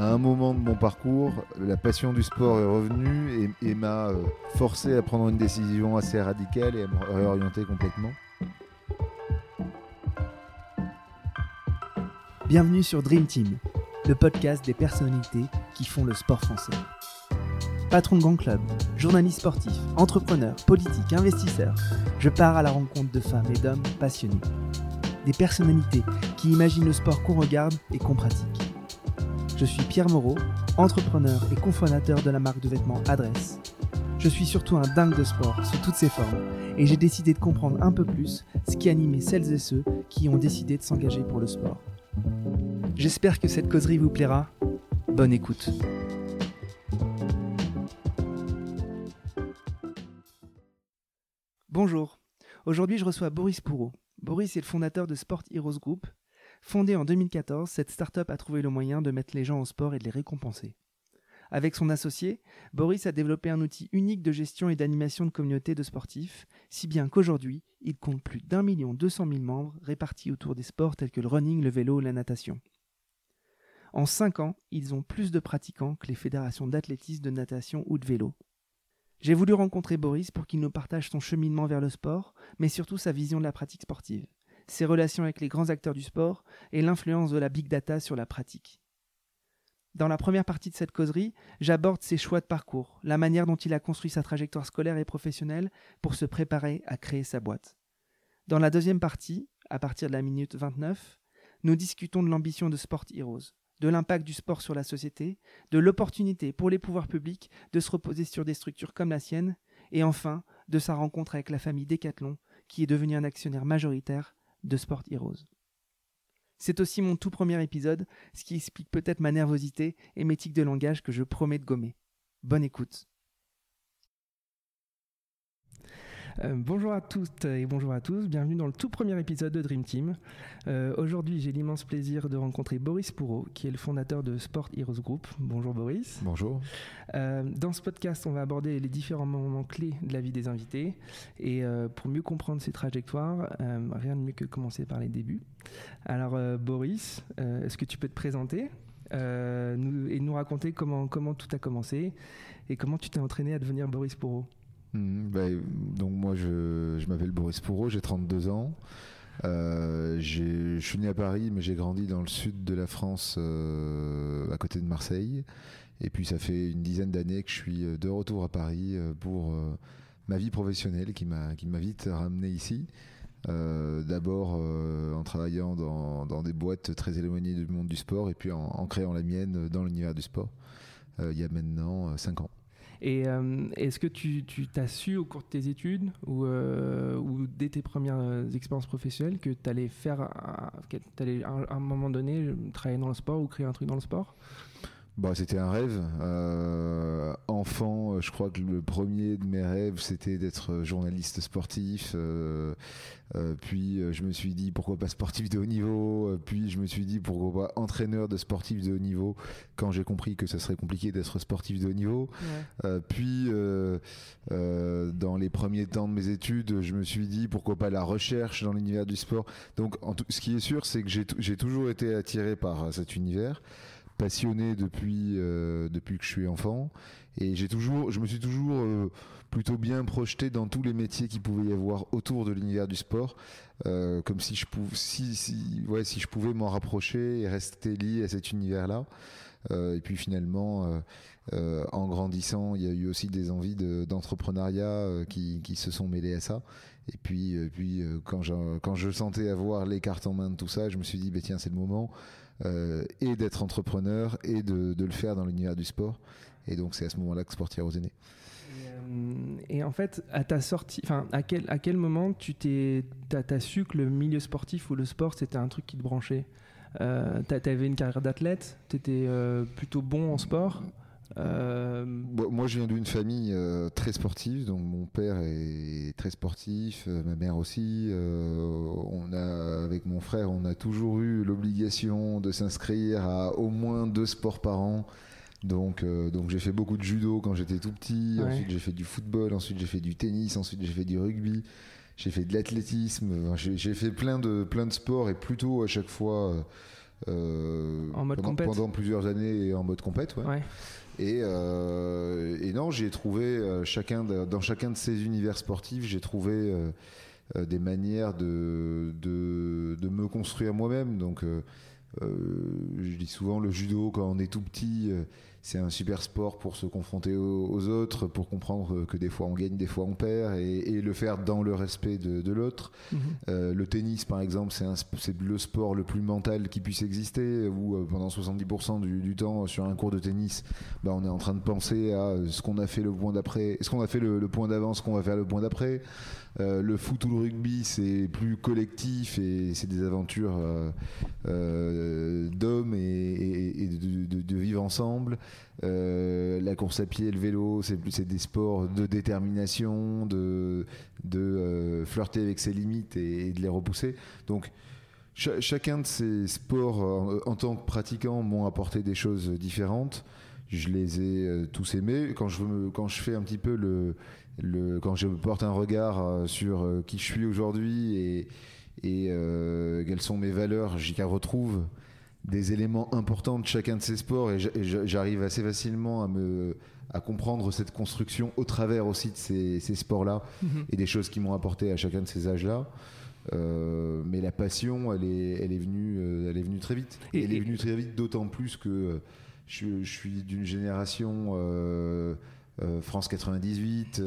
à un moment de mon parcours, la passion du sport est revenue et, m'a euh, forcé à prendre une décision assez radicale et à me réorienter complètement. Bienvenue sur Dream Team, le podcast des personnalités qui font le sport français. Patron de grand club, journaliste sportif, entrepreneur, politique, investisseur, je pars à la rencontre de femmes et d'hommes passionnés. Des personnalités qui imaginent le sport qu'on regarde et qu'on pratique. Je suis Pierre Moreau, entrepreneur et cofondateur de la marque de vêtements Adresse. Je suis surtout un dingue de sport sous toutes ses formes et j'ai décidé de comprendre un peu plus ce qui animait celles et ceux qui ont décidé de s'engager pour le sport. J'espère que cette causerie vous plaira. Bonne écoute. Bonjour. Aujourd'hui, je reçois Boris Pourreau. Boris est le fondateur de Sport Heroes Group, Fondée en 2014, cette start-up a trouvé le moyen de mettre les gens au sport et de les récompenser. Avec son associé, Boris a développé un outil unique de gestion et d'animation de communautés de sportifs, si bien qu'aujourd'hui, il compte plus d'un million deux cent mille membres répartis autour des sports tels que le running, le vélo ou la natation. En cinq ans, ils ont plus de pratiquants que les fédérations d'athlétisme, de natation ou de vélo. J'ai voulu rencontrer Boris pour qu'il nous partage son cheminement vers le sport, mais surtout sa vision de la pratique sportive ses relations avec les grands acteurs du sport et l'influence de la big data sur la pratique. Dans la première partie de cette causerie, j'aborde ses choix de parcours, la manière dont il a construit sa trajectoire scolaire et professionnelle pour se préparer à créer sa boîte. Dans la deuxième partie, à partir de la minute 29, nous discutons de l'ambition de Sport Heroes, de l'impact du sport sur la société, de l'opportunité pour les pouvoirs publics de se reposer sur des structures comme la sienne, et enfin de sa rencontre avec la famille Decathlon, qui est devenue un actionnaire majoritaire de Sport Heroes. C'est aussi mon tout premier épisode, ce qui explique peut-être ma nervosité et mes tics de langage que je promets de gommer. Bonne écoute. Euh, bonjour à toutes et bonjour à tous, bienvenue dans le tout premier épisode de Dream Team. Euh, aujourd'hui, j'ai l'immense plaisir de rencontrer Boris Pourreau, qui est le fondateur de Sport Heroes Group. Bonjour Boris. Bonjour. Euh, dans ce podcast, on va aborder les différents moments clés de la vie des invités. Et pour mieux comprendre ces trajectoires, rien de mieux que commencer par les débuts. Alors Boris, est-ce que tu peux te présenter et nous raconter comment, comment tout a commencé et comment tu t'es entraîné à devenir Boris Pourreau? Hmm, bah, donc moi je, m'appelle Boris Pourreau, j'ai 32 ans. Euh, je suis né à Paris, mais j'ai grandi dans le sud de la France, euh, à côté de Marseille. Et puis ça fait une dizaine d'années que je suis de retour à Paris euh, pour ma vie professionnelle qui m'a vite ramené ici. D'abord en travaillant dans, dans, des boîtes très éloignées du monde du sport et puis en, en créant la mienne dans l'univers du sport il y a maintenant 5 ans. Et euh, est-ce que tu, t'as su au cours de tes études ou, euh, dès tes premières expériences professionnelles que tu allais faire, allais à un moment donné travailler dans le sport ou créer un truc dans le sport? Bah, c'était un rêve. Euh, enfant, euh, je crois que le premier de mes rêves, c'était d'être journaliste sportif. Euh, puis je me suis dit pourquoi pas sportif de haut niveau? Puis je me suis dit pourquoi pas entraîneur de sportifs de haut niveau? Quand j'ai compris que ça serait compliqué d'être sportif de haut niveau. puis dans les premiers temps de mes études, je me suis dit pourquoi pas la recherche dans l'univers du sport? Donc ce qui est sûr, c'est que j'ai toujours été attiré par cet univers passionné depuis, euh, depuis que je suis enfant. Et j'ai toujours, je me suis toujours euh, plutôt bien projeté dans tous les métiers qu'il pouvait y avoir autour de l'univers du sport, euh, comme si je, pouvais, si, si, si je pouvais m'en rapprocher et rester lié à cet univers-là. et puis finalement, en grandissant, il y a eu aussi des envies d'entrepreneuriat qui, qui, se sont mêlées à ça. Et puis, puis quand, je, quand je sentais avoir les cartes en main de tout ça, je me suis dit, bah, tiens, c'est le moment. Euh, et d'être entrepreneur et de, le faire dans l'univers du sport. Et donc c'est à ce moment-là que Sport Heroes est né. Et, en fait, à ta sortie, enfin, à quel, à quel moment tu t'es, as, su que le milieu sportif ou le sport c'était un truc qui te branchait? Euh, Tu avais une carrière d'athlète, tu étais euh, plutôt bon en sport? Euh, moi, je viens d'une famille euh, très sportive, donc mon père est très sportif, euh, ma mère aussi. on a, avec mon frère, on a toujours eu l'obligation de s'inscrire à au moins deux sports par an. Donc, donc j'ai fait beaucoup de judo quand j'étais tout petit. Ensuite, j'ai fait du football. Ensuite, j'ai fait du tennis. Ensuite, j'ai fait du rugby. J'ai fait de l'athlétisme. J'ai fait plein de plein de sports et plutôt à chaque fois en mode pendant, pendant, plusieurs années en mode compète. Ouais. Et, et, non, j'ai trouvé chacun dans chacun de ces univers sportifs, j'ai trouvé des manières de, de, de, me construire moi-même. Donc je dis souvent le judo quand on est tout petit c'est un super sport pour se confronter aux, autres, pour comprendre que des fois on gagne, des fois on perd, et, le faire dans le respect de, l'autre. Mhm. Euh, le tennis, par exemple, c'est le sport le plus mental qui puisse exister, où euh, pendant 70% du, temps sur un cours de tennis, bah, on est en train de penser à ce qu'on a fait le point d'après, ce qu'on a fait le, point d'avant, ce qu'on va faire le point d'après. Euh, le foot ou le rugby, c'est plus collectif et c'est des aventures d'hommes et, de, vivre ensemble. Euh, la course à pied, le vélo, c'est des sports de détermination, de, euh, flirter avec ses limites et, de les repousser. Donc, chacun de ces sports, euh, en, tant que pratiquant, m'ont apporté des choses différentes. Je les ai tous aimés. Quand je, quand je fais un petit peu le, le quand je porte un regard sur qui je suis aujourd'hui et, et quelles sont mes valeurs, j'y retrouve des éléments importants de chacun de ces sports et j'arrive assez facilement à me à comprendre cette construction au travers aussi de ces, sports-là mhm. et des choses qui m'ont apporté à chacun de ces âges-là. Euh, mais la passion, elle est, elle est venue, euh, elle est venue très vite. Et, elle est venue très vite, d'autant plus que euh, je, je suis d'une génération France 98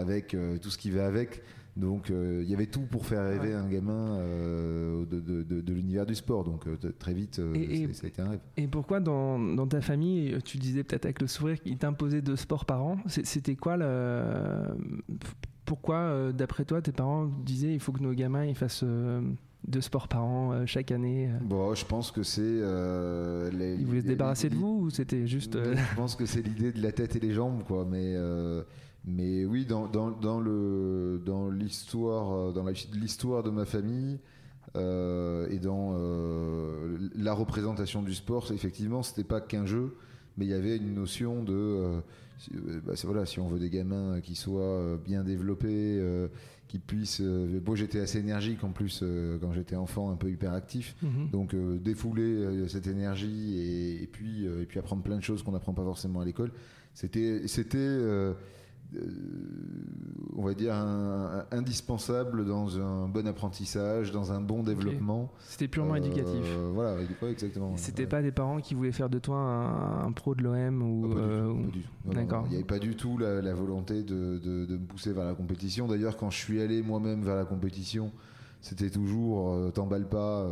avec tout ce qui va avec. Donc euh, il y avait tout pour faire rêver un gamin euh, de, l'univers du sport. Donc euh, très vite, ça a été un rêve. Et pourquoi dans, ta famille, tu disais peut-être avec le sourire qu'il t'imposait deux sports par an? C'était quoi le... Pourquoi, d'après toi, tes parents disaient il faut que nos gamins ils fassent deux sports par an chaque année Bon, je pense que c'est. ils voulaient se débarrasser de vous ou c'était juste. Je pense que c'est l'idée de la tête et les jambes, quoi. Mais mais oui, dans, dans, dans le, dans l'histoire, euh, dans l'histoire de ma famille euh, et dans euh, la représentation du sport, effectivement, c'était pas qu'un jeu, mais il y avait une notion de, bah, voilà, si on veut des gamins qui soient bien développés, qui puissent. bon, j'étais assez énergique en plus quand j'étais enfant, un peu hyperactif, mhm. donc défouler cette énergie et, et puis et puis apprendre plein de choses qu'on n'apprend pas forcément à l'école. C'était c'était euh, on va dire, indispensable dans un bon apprentissage, dans un bon développement. C'était purement euh, éducatif. Voilà, exactement. C'était pas des parents qui voulaient faire de toi un, pro de l'OM ou. D'accord. Il n'y avait pas du tout la, volonté de, me pousser vers la compétition. D'ailleurs, quand je suis allé moi-même vers la compétition, c'était toujours euh, t'emballe pas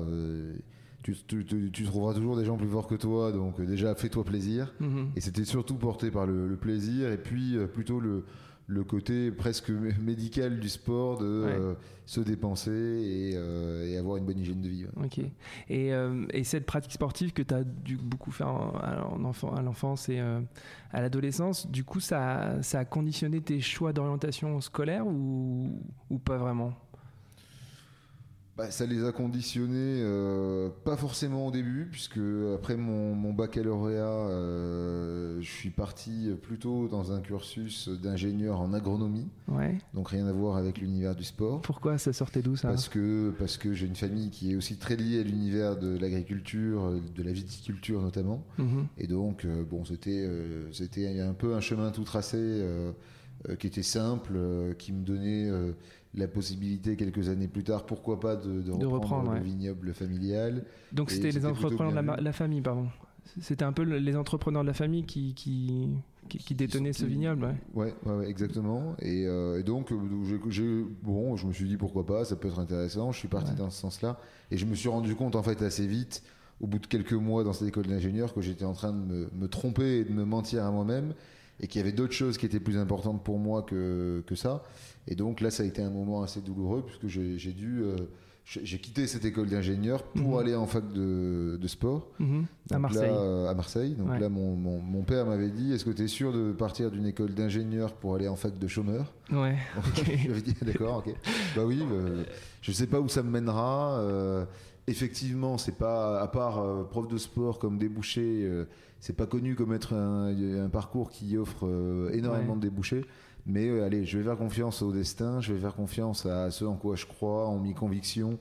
tu, trouveras toujours des gens plus forts que toi, donc euh, déjà fais-toi plaisir. Mhm. Et c'était surtout porté par le, plaisir et puis euh, plutôt le, le, côté presque médical du sport de euh, se dépenser et, avoir une bonne hygiène de vie. Ok. Et, et, cette pratique sportive que tu as dû beaucoup faire en, enfant, à l'enfance et à l'adolescence, du coup, ça, ça a conditionné tes choix d'orientation scolaire ou, ou pas vraiment? Bah, ça les a conditionnés, euh, pas forcément au début, puisque après mon, baccalauréat, euh, je suis parti plutôt dans un cursus d'ingénieur en agronomie. Ouais. Donc rien à voir avec l'univers du sport. Pourquoi ça sortait d'où ça Parce que, parce que j'ai une famille qui est aussi très liée à l'univers de l'agriculture, de la viticulture notamment. Mhm. Et donc, euh, bon, c'était c'était un peu un chemin tout tracé qui était simple, qui me donnait la possibilité quelques années plus tard, pourquoi pas, de, reprendre, le vignoble familial. Donc c'était les entrepreneurs de la, famille, pardon. C'était un peu les entrepreneurs de la famille qui, qui, qui, détenaient ce vignoble. Ouais, ouais, exactement. Et, euh, donc, euh, bon, je me suis dit pourquoi pas, ça peut être intéressant. Je suis parti dans ce sens-là. Et je me suis rendu compte, en fait, assez vite, au bout de quelques mois dans cette école d'ingénieur, que j'étais en train de me, me, tromper et de me mentir à moi-même. Et qu'il y avait d'autres choses qui étaient plus importantes pour moi que, que ça. Et donc là, ça a été un moment assez douloureux puisque j'ai dû. Euh, j'ai quitté cette école d'ingénieur pour mhm. aller en fac de, de sport mhm. à Marseille. Euh, à Marseille. Donc là, mon, mon, mon père m'avait dit Est-ce que tu es sûr de partir d'une école d'ingénieur pour aller en fac de chômeur? Ouais. J'avais dit D'accord, ok. Bah oui, euh, je sais pas où ça me mènera. Effectivement, c'est pas, à part prof de sport comme débouché, c'est pas connu comme être un, un parcours qui offre énormément de débouchés. Mais euh, allez, je vais faire confiance au destin, je vais faire confiance à ceux en quoi je crois, en mes convictions.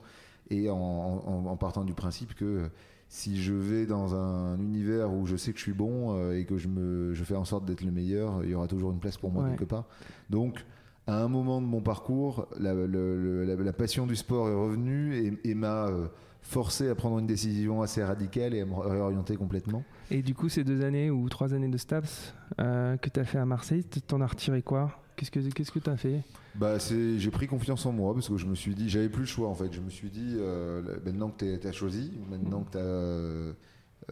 et en, partant du principe que si je vais dans un univers où je sais que je suis bon euh, et que je, me, je fais en sorte d'être le meilleur, il y aura toujours une place pour moi quelque part. Donc, à un moment de mon parcours, la, la, passion du sport est revenue et, m'a euh, forcé à prendre une décision assez radicale et à me réorienter complètement. Et du coup, ces deux années ou trois années de STAPS euh, que tu as fait à Marseille, t'en as retiré quoi? Qu'est-ce que qu'est-ce que tu as fait? Bah, c'est j'ai pris confiance en moi parce que je me suis dit j'avais plus le choix en fait. Je me suis dit euh, maintenant que tu as choisi, maintenant que tu as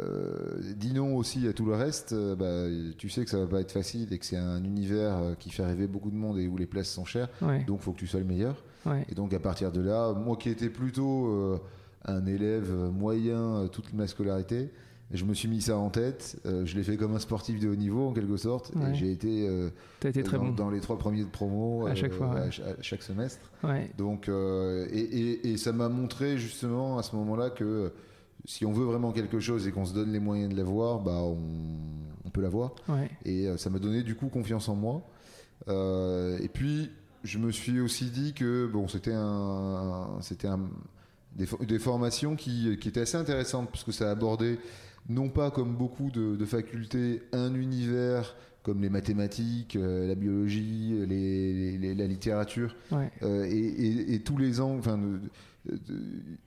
euh, dis non aussi à tout le reste, euh, bah, tu sais que ça va pas être facile et que c'est un univers euh, qui fait rêver beaucoup de monde et où les places sont chères. Donc il faut que tu sois le meilleur. Et donc à partir de là, moi qui étais plutôt un élève moyen toute ma scolarité, je me suis mis ça en tête. je l'ai fait comme un sportif de haut niveau en quelque sorte. Et j'ai été, été très dans, bon. dans, les trois premiers de promo à chaque fois, à, chaque semestre. Donc et, et, et, ça m'a montré justement à ce moment-là que si on veut vraiment quelque chose et qu'on se donne les moyens de l'avoir, bah on, peut l'avoir. Et euh, ça m'a donné du coup confiance en moi. Euh, et puis je me suis aussi dit que bon, c'était un, c'était un, des, formations qui, qui, étaient assez intéressantes parce que ça abordait non pas comme beaucoup de, facultés un univers comme les mathématiques, euh, la biologie, les, la littérature et, et, tous les angles, enfin,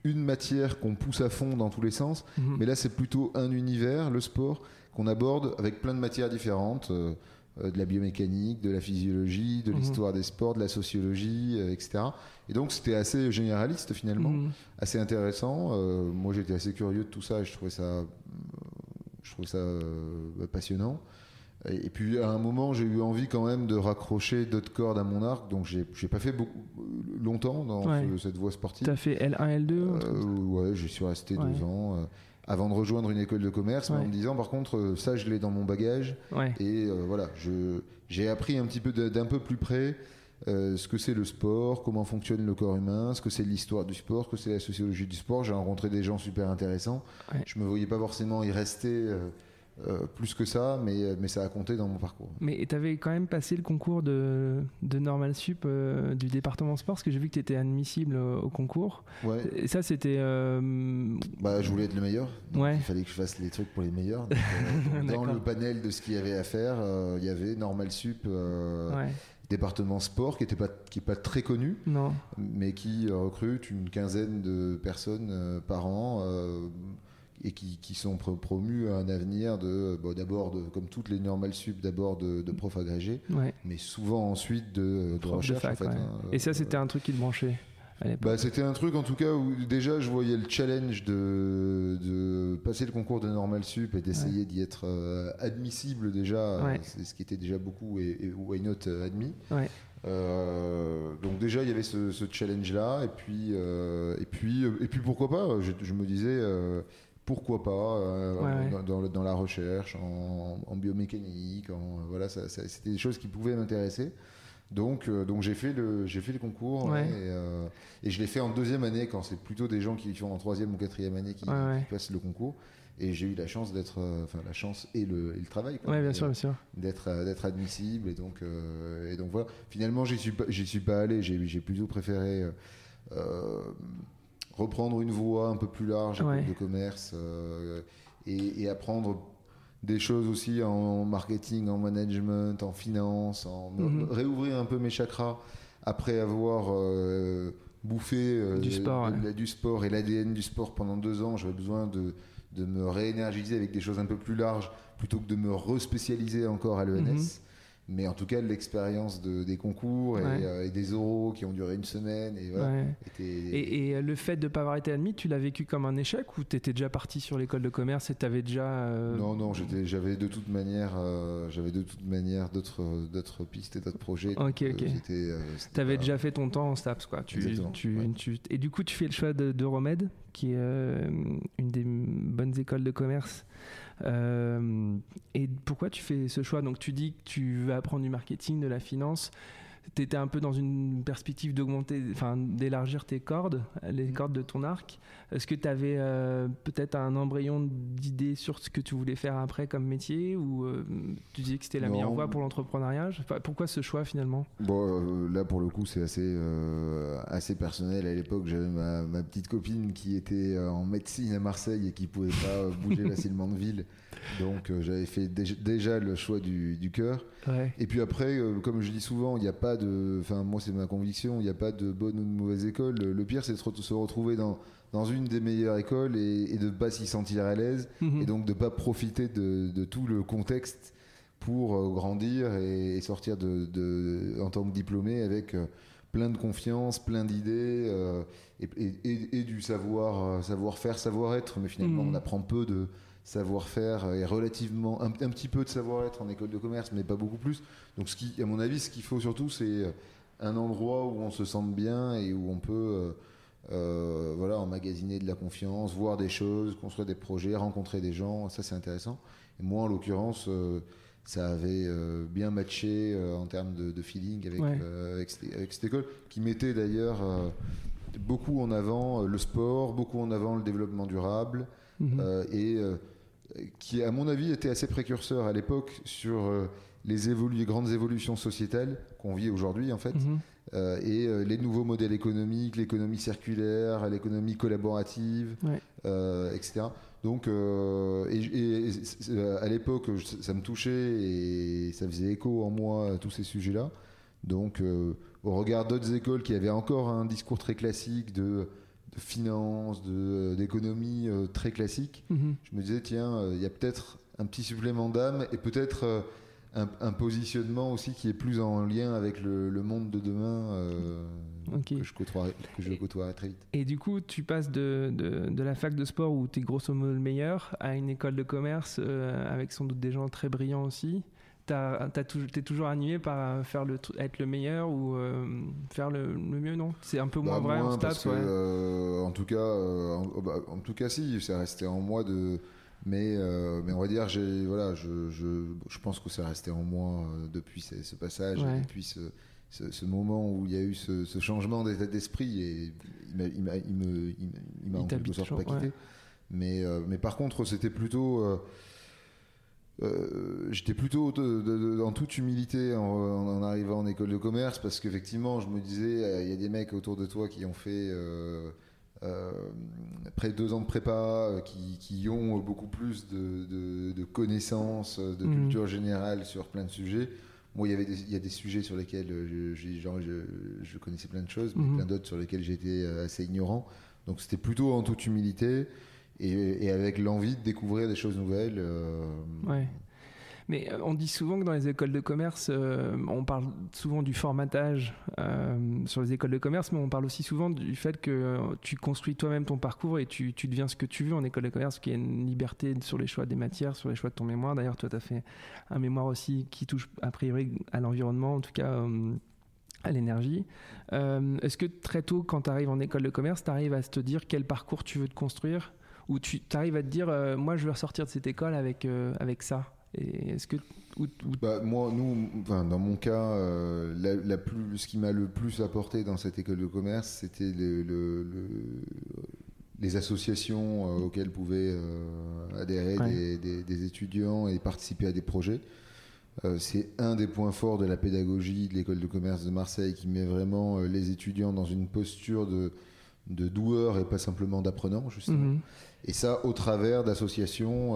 une matière qu'on pousse à fond dans tous les sens, mhm. mais là c'est plutôt un univers, le sport, qu'on aborde avec plein de matières différentes, euh, euh, de la biomécanique, de la physiologie, de mhm. l'histoire des sports, de la sociologie, euh, etc. Et donc c'était assez généraliste finalement, mhm. assez intéressant. moi j'étais assez curieux de tout ça et je trouvais ça, je trouvais ça passionnant. Et puis à un moment, j'ai eu envie quand même de raccrocher d'autres cordes à mon arc, donc j'ai pas fait beaucoup longtemps dans cette voie sportive. T'as fait L1, L2 euh, Ouais, j'y suis resté deux ans. Euh, avant de rejoindre une école de commerce, en me disant par contre, euh, ça je l'ai dans mon bagage. Et voilà, j'ai appris un petit peu d'un peu plus près ce que c'est le sport, comment fonctionne le corps humain, ce que c'est l'histoire du sport, ce que c'est la sociologie du sport. J'ai rencontré des gens super intéressants. Je me voyais pas forcément y rester euh, plus que ça, mais, euh, mais ça a compté dans mon parcours. Mais tu avais quand même passé le concours de, de Normal Sup euh, du département sport, parce que j'ai vu que tu étais admissible au, concours. Ouais. Et ça, c'était. Bah, je voulais être le meilleur. Donc Il fallait que je fasse les trucs pour les meilleurs. dans le panel de ce qu'il y avait à faire, il y avait Normal Sup. département sport qui n'est pas, qui est pas très connu, non. mais qui recrute une quinzaine de personnes par an et qui, qui, sont promus à un avenir de d'abord comme toutes les normales sup d'abord de, de profs agrégés mais souvent ensuite de, de recherche en fait, hein, et ça c'était un truc qui te branchait bah, c'était un truc en tout cas où déjà je voyais le challenge de, de passer le concours de normal sup et d'essayer d'y être euh, admissible déjà c'est ce qui était déjà beaucoup et, et why not euh, admis. Euh, donc déjà il y avait ce, ce challenge là et puis et puis et puis pourquoi pas je, je me disais pourquoi pas euh, Dans, la recherche, en, biomécanique, en, voilà, c'était des choses qui pouvaient m'intéresser. Donc, euh, donc j'ai fait le j'ai fait le concours euh, et, je l'ai fait en deuxième année quand c'est plutôt des gens qui font en troisième ou quatrième année qui, passent le concours. Et j'ai eu la chance d'être, enfin la chance et le, et le travail. bien sûr, bien sûr. D'être d'être admissible et donc et donc voilà. Finalement, j'y suis pas j'y suis pas allé. J'ai plutôt préféré reprendre une voie un peu plus large de commerce euh, et, apprendre des choses aussi en marketing, en management, en finance, en mhm. réouvrir un peu mes chakras après avoir euh, bouffé euh, du, sport, du sport et l'ADN du sport pendant deux ans. J'avais besoin de, de, me réénergiser avec des choses un peu plus larges plutôt que de me respécialiser encore à l'ENS. Mais en tout cas, l'expérience de, des concours euh, et, des oraux qui ont duré une semaine. Et, voilà, et, euh, le fait de ne pas avoir été admis, tu l'as vécu comme un échec ou tu étais déjà parti sur l'école de commerce et tu avais déjà. Euh, non, non, j'avais de toute manière, j'avais de toute manière d'autres pistes et d'autres projets. Ok, ok. tu avais déjà fait ton temps en STAPS, quoi. Tu, tu, tu, et du coup, tu fais le choix de, de Romed, qui est une des bonnes écoles de commerce et pourquoi tu fais ce choix? Donc tu dis que tu veux apprendre du marketing, de la finance. Tu étais un peu dans une perspective d'augmenter, enfin d'élargir tes cordes, les cordes de ton arc. Est-ce que tu avais euh, peut-être un embryon d'idées sur ce que tu voulais faire après comme métier ou euh, tu disais que c'était la meilleure voie pour l'entrepreneuriat? Pourquoi ce choix finalement? Bon, euh, là pour le coup c'est assez, assez personnel. À l'époque j'avais ma, ma, petite copine qui était en médecine à Marseille et qui pouvait pas bouger facilement de ville. Donc j'avais fait déjà le choix du, du cœur. Et puis après, comme je dis souvent, il n'y a pas de. Enfin, moi, c'est ma conviction, il n'y a pas de bonne ou de mauvaise école. Le pire, c'est de se retrouver dans, dans une des meilleures écoles et, de ne pas s'y sentir à l'aise. Mhm. Et donc de ne pas profiter de, tout le contexte pour euh, grandir et, sortir de, en tant que diplômé avec euh, plein de confiance, plein d'idées euh, et, du savoir, savoir faire, savoir être. Mais finalement, mhm. on apprend peu de savoir-faire et relativement un, petit peu de savoir-être en école de commerce, mais pas beaucoup plus. Donc, ce qui, à mon avis, ce qu'il faut surtout, c'est un endroit où on se sente bien et où on peut euh, voilà, emmagasiner de la confiance, voir des choses, construire des projets, rencontrer des gens, ça c'est intéressant. Et moi, en l'occurrence, euh, ça avait euh, bien matché en termes de, feeling avec, avec, cette école, qui mettait d'ailleurs beaucoup en avant le sport, beaucoup en avant le développement durable, mhm. et qui, à mon avis, était assez précurseur à l'époque sur les, grandes évolutions sociétales qu'on vit aujourd'hui, en fait. Mhm. Euh, et euh, les nouveaux modèles économiques, l'économie circulaire, l'économie collaborative, euh, etc. Donc, et, à l'époque, ça me touchait et ça faisait écho en moi à tous ces sujets-là. Donc, au regard d'autres écoles qui avaient encore un discours très classique de, de finance, d'économie très classique, mhm. je me disais, tiens, il y a peut-être un petit supplément d'âme et peut-être un, positionnement aussi qui est plus en lien avec le, monde de demain euh, que, je côtoierai, que je côtoierai très vite. Et du coup, tu passes de, de, la fac de sport où tu es grosso modo le meilleur à une école de commerce euh, avec sans doute des gens très brillants aussi. Tu es toujours animé par faire le, être le meilleur ou euh, faire le, mieux, non? C'est un peu moins bah, vrai en stats, en tout cas, bah, en, tout cas, si, ça restait en moi de mais, euh, mais on va dire, voilà, je, je, je, pense que ça resté en moi euh, depuis ce, passage, depuis ce, ce, moment où il y a eu ce, changement d'état d'esprit et il m'a il m'a en quelque sorte pas quitté. Mais, euh, mais par contre, c'était plutôt. J'étais plutôt en toute humilité en, en, arrivant en école de commerce parce qu'effectivement, je me disais, il y a des mecs autour de toi qui ont fait euh, après deux ans de prépa, euh, qui, ont beaucoup plus de, connaissances, de mhm. culture générale sur plein de sujets. Moi, il y, avait il y a des sujets sur lesquels je, genre, je, connaissais plein de choses, mais mhm. plein d'autres sur lesquels j'étais euh, assez ignorant. Donc c'était plutôt en toute humilité et, avec l'envie de découvrir des choses nouvelles. ouais. Mais euh, on dit souvent que dans les écoles de commerce, euh, on parle souvent du formatage euh, sur les écoles de commerce, mais on parle aussi souvent du fait que tu construis toi-même ton parcours et tu, deviens ce que tu veux en école de commerce, qu'il y a une liberté sur les choix des matières, sur les choix de ton mémoire. D'ailleurs, toi, tu as fait un mémoire aussi qui touche a priori à l'environnement, en tout cas à l'énergie. Est-ce que très tôt, quand tu arrives en école de commerce, tu arrives à te dire quel parcours tu veux te construire? Ou tu arrives à te dire, moi, je veux ressortir de cette école avec, avec ça est-ce que bah, moi, nous, dans mon cas, euh, la, plus, ce qui m'a le plus apporté dans cette école de commerce, c'était le, les associations euh, auxquelles pouvaient euh, adhérer des, étudiants et participer à des projets. c'est un des points forts de la pédagogie de l'école de commerce de Marseille qui met vraiment les étudiants dans une posture de, de doueurs et pas simplement d'apprenants, justement. Mhm. Et ça au travers d'associations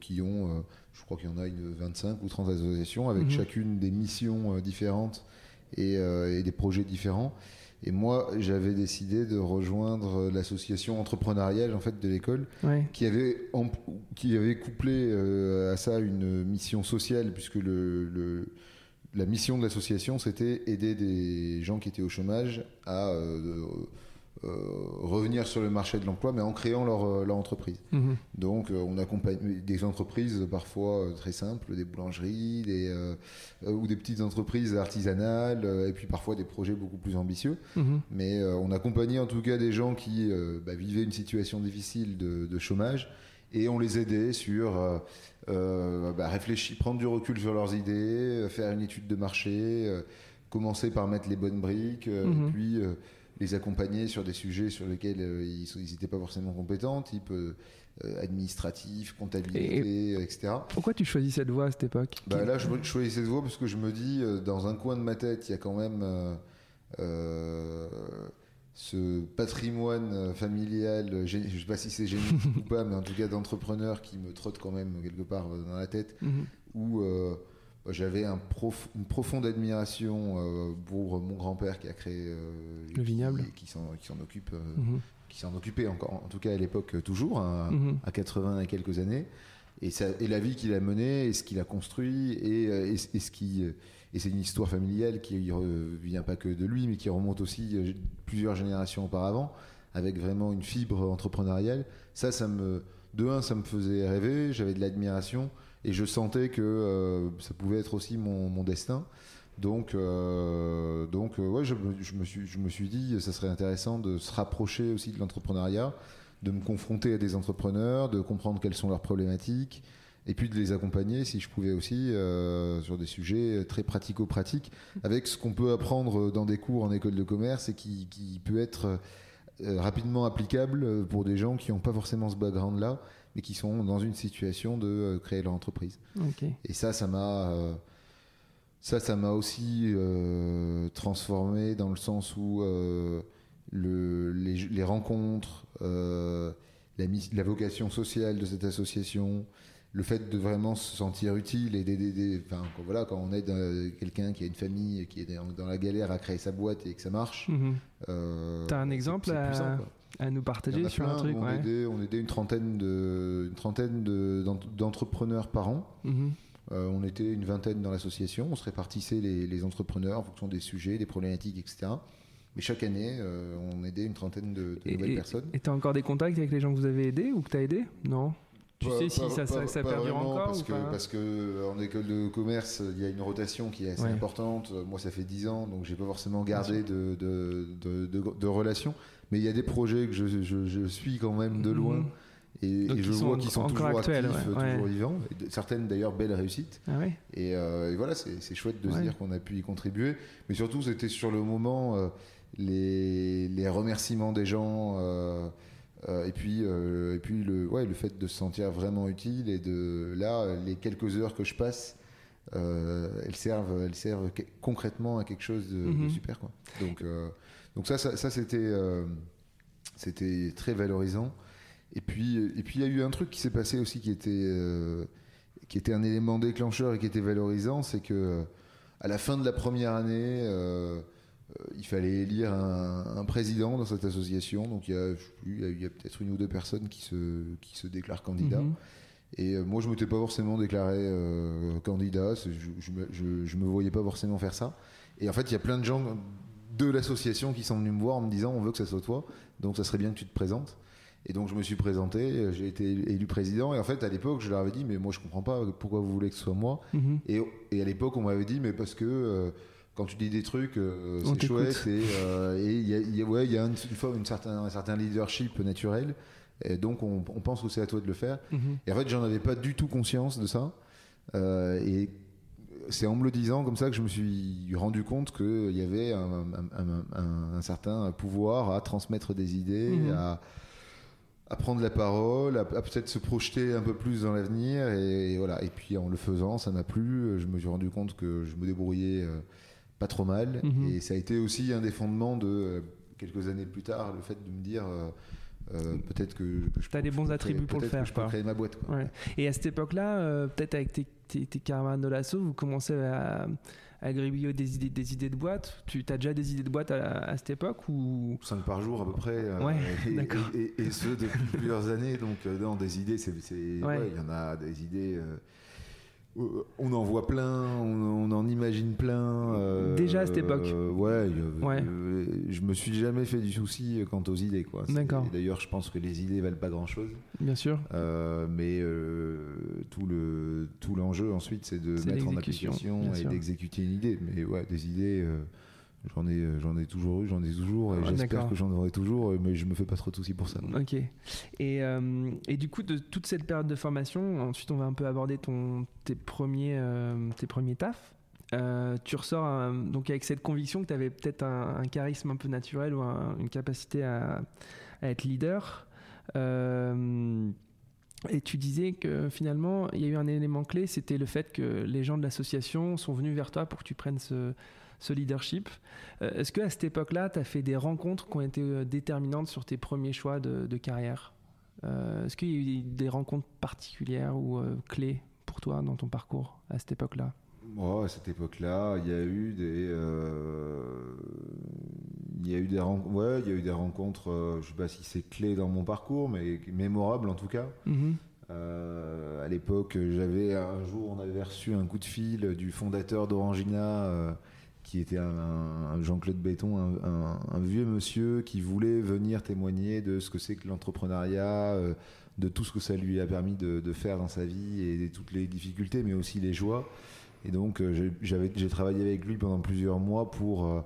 qui ont je crois qu'il y en a une 25 ou 30 associations avec mhm. chacune des missions euh, différentes euh, et, des projets différents. Et moi, j'avais décidé de rejoindre l'association entrepreneuriale en fait de l'école, qui avait qui avait couplé euh, à ça une mission sociale, puisque le, la mission de l'association c'était aider des gens qui étaient au chômage à euh, revenir sur le marché de l'emploi, mais en créant leur, euh, leur entreprise. Mhm. Donc, euh, on accompagne des entreprises parfois très simples, des boulangeries, des, ou des petites entreprises artisanales, et puis parfois des projets beaucoup plus ambitieux. Mhm. Mais on accompagnait en tout cas des gens qui bah, vivaient une situation difficile de, chômage, et on les aidait sur bah, réfléchir, prendre du recul sur leurs idées, faire une étude de marché commencer par mettre les bonnes briques, Mhm. et puis les accompagner sur des sujets sur lesquels euh, ils n'étaient pas forcément compétents, type euh, euh, administratif, comptabilité, etc. Pourquoi tu choisis cette voie à cette époque Bah là, je, je choisis cette voie parce que je me dis, dans un coin de ma tête, il y a quand même ce patrimoine familial, je sais pas si c'est génétique ou pas, mais en tout cas d'entrepreneur qui me trotte quand même quelque part dans la tête, Mhm. où euh, j'avais un prof- une profonde admiration euh, pour mon grand-père qui a créé euh, Le vignoble. qui, qui s'en occupe, euh, Mhm. qui s'en occupait encore, en tout cas à l'époque toujours, hein, Mhm. à 80 et quelques années. Et, ça, et la vie qu'il a menée, et ce qu'il a construit, et, et, et ce qui, et c'est une histoire familiale qui ne vient pas que de lui, mais qui remonte aussi plusieurs générations auparavant, avec vraiment une fibre entrepreneuriale. Ça, ça me, de un, ça me faisait rêver, j'avais de l'admiration, et je sentais que euh, ça pouvait être aussi mon, destin. Donc, euh, donc euh, ouais, je, me- suis, je me suis dit, ça serait intéressant de se rapprocher aussi de l'entrepreneuriat, de me confronter à des entrepreneurs, de comprendre quelles sont leurs problématiques, et puis de les accompagner si je pouvais aussi sur des sujets très pratico-pratiques, avec ce qu'on peut apprendre dans des cours en école de commerce et qui, peut être rapidement applicable pour des gens qui n'ont pas forcément ce background-là, mais qui sont dans une situation de euh, créer leur entreprise. Et ça, ça m'a, euh, ça, ça m'a aussi euh, transformé dans le sens où euh, le, les, les rencontres, euh, la, vocation sociale de cette association, le fait de vraiment se sentir utile et d'aider, enfin, quand- voilà, quand on aide quelqu'un qui a une famille qui est dans, dans la galère à créer sa boîte et que ça marche. Mhm. T'as un exemple à- puissant. À nous partager sur plein un truc, on, ouais. aidait, on aidait une trentaine de, une trentaine de- d'ent- d'entrepreneurs par an. Mhm. Euh, on était une vingtaine dans l'association, on se répartissait les, les entrepreneurs en fonction des sujets, des problématiques, etc. Mais chaque année, euh, on aidait une trentaine de, de Et- nouvelles et- personnes. Et t'as encore des contacts avec les gens que vous avez aidés ou que t'as aidé Non? Tu Pas- sais si pas- ça, ça, pas- ça pas perdure encore parce ou que, parce que euh, en école de commerce, il y a une rotation qui est assez Ouais. importante. Moi, ça fait 10 ans, donc j'ai pas forcément gardé de, de, de, de- de relations. Mais il y a des projets que je, je- je suis quand même de loin. Mhm. Et, et je vois qu'ils sont encore toujours actuels, actifs, ouais, toujours vivants. Certaines d'ailleurs belles réussites. Ah ouais Et, euh, et voilà, c'est chouette de se dire qu'on a pu y contribuer. Mais surtout, c'était sur le moment euh, les, les remerciements des gens. euh, et puis, et puis le, ouais, le fait de se sentir vraiment utile. Et de là, les quelques heures que je passe, elles servent, elles servent concrètement à quelque chose de, de Mhm. super. Quoi. Donc, donc ça, ça, ça, c'était, euh, c'était très valorisant. Et puis, et puis il y a eu un truc qui s'est passé aussi qui était, euh, qui était un élément déclencheur et qui était valorisant, c'est que euh, à la fin de la première année, euh, euh, il fallait élire un, un président dans cette association. Donc il y a, il y a, peut-être une ou deux personnes qui se, qui se déclarent candidats. Mhm. Et euh, moi, je ne m'étais pas forcément déclaré euh, candidat. Je, je me voyais pas forcément faire ça. Et en fait, il y a plein de gens de l'association qui sont venus me voir en me disant on veut que ça soit toi, donc ça serait bien que tu te présentes. Et donc je me suis présenté, j'ai été élu président. Et en fait, à l'époque, je leur avais dit mais moi je comprends pas pourquoi vous voulez que ce soit moi. Mhm. Et, et à l'époque, on m'avait dit mais parce que euh, quand tu dis des trucs, euh, c'est chouette et euh, et il y a, y a- ouais, il y a une, une fois une certain, un certain leadership naturel. Et donc on, on pense que c'est à toi de le faire. Mhm. Et en fait, j'en avais pas du tout conscience de ça. Euh, et c'est en me le disant comme ça que je me suis rendu compte qu'il y avait un, un- un- un- un certain pouvoir à transmettre des idées, Mhm. à, à prendre la parole, à, à peut-être se projeter un peu plus dans l'avenir. Et, et voilà. Et puis en le faisant, ça m'a plu. Je me suis rendu compte que je me débrouillais euh, pas trop mal. Mhm. Et ça a été aussi un des fondements de euh, quelques années plus tard, le fait de me dire. euh, euh, peut-être que, que je T'as peux- des bons attributs créer- pour le que faire, Je peux créer ma boîte. quoi. Ouais. Et à cette époque-là, euh, peut-être avec tes, tes, de l'assaut, vous commencez à, à gribouiller des idées, des idées de boîte. Tu as déjà des idées de boîte à, à cette époque ou? 5 par jour à peu près. euh, Ouais, et, d'accord. et, et- et ce depuis plusieurs années. Donc, non, des idées, c'est. c'est- Ouais. ouais, Il y en a des idées. Euh, euh, on en voit plein, on, on en imagine plein. euh, Déjà à cette époque. euh, ouais, euh, Ouais. euh, je me suis jamais fait du souci quant aux idées. quoi. D'accord. D'ailleurs, je pense que les idées valent pas grand chose. bien sûr mais tout le tout l'enjeu ensuite, c'est de mettre en application et d'exécuter une idée. Mais ouais, des idées. Euh, J'en ai, j'en ai toujours eu, j'en ai toujours, et Ouais, j'espère que j'en aurai toujours, mais je me fais pas trop de soucis pour ça. Ok. Et, euh, et du coup, de toute cette période de formation, ensuite on va un peu aborder ton, tes, premiers, euh, tes premiers tafs. euh, tu ressors donc avec cette conviction que tu avais peut-être un, charisme un peu naturel ou une capacité à, être leader. Euh, et tu disais que finalement, il y a eu un élément clé, c'était le fait que les gens de l'association sont venus vers toi pour que tu prennes ce, leadership. Euh, est-ce qu'à cette époque-là, tu as fait des rencontres qui ont été déterminantes sur tes premiers choix de, carrière? Est-ce qu'il y a eu des rencontres particulières ou clés pour toi dans ton parcours à cette époque-là? À cette époque-là, il y a eu des, euh, il y a eu des, rencontres, ouais, il y a eu des rencontres. Euh, je sais pas si c'est clé dans mon parcours, mais mémorable en tout cas. Mm-hmm. Euh, à l'époque, j'avais un jour, on avait reçu un coup de fil du fondateur d'Orangina, qui était un, Jean-Claude Béton, un, vieux monsieur qui voulait venir témoigner de ce que c'est que l'entrepreneuriat, de tout ce que ça lui a permis de, de, faire dans sa vie et de toutes les difficultés, mais aussi les joies. Et donc, euh, j'ai travaillé avec lui pendant plusieurs mois pour euh,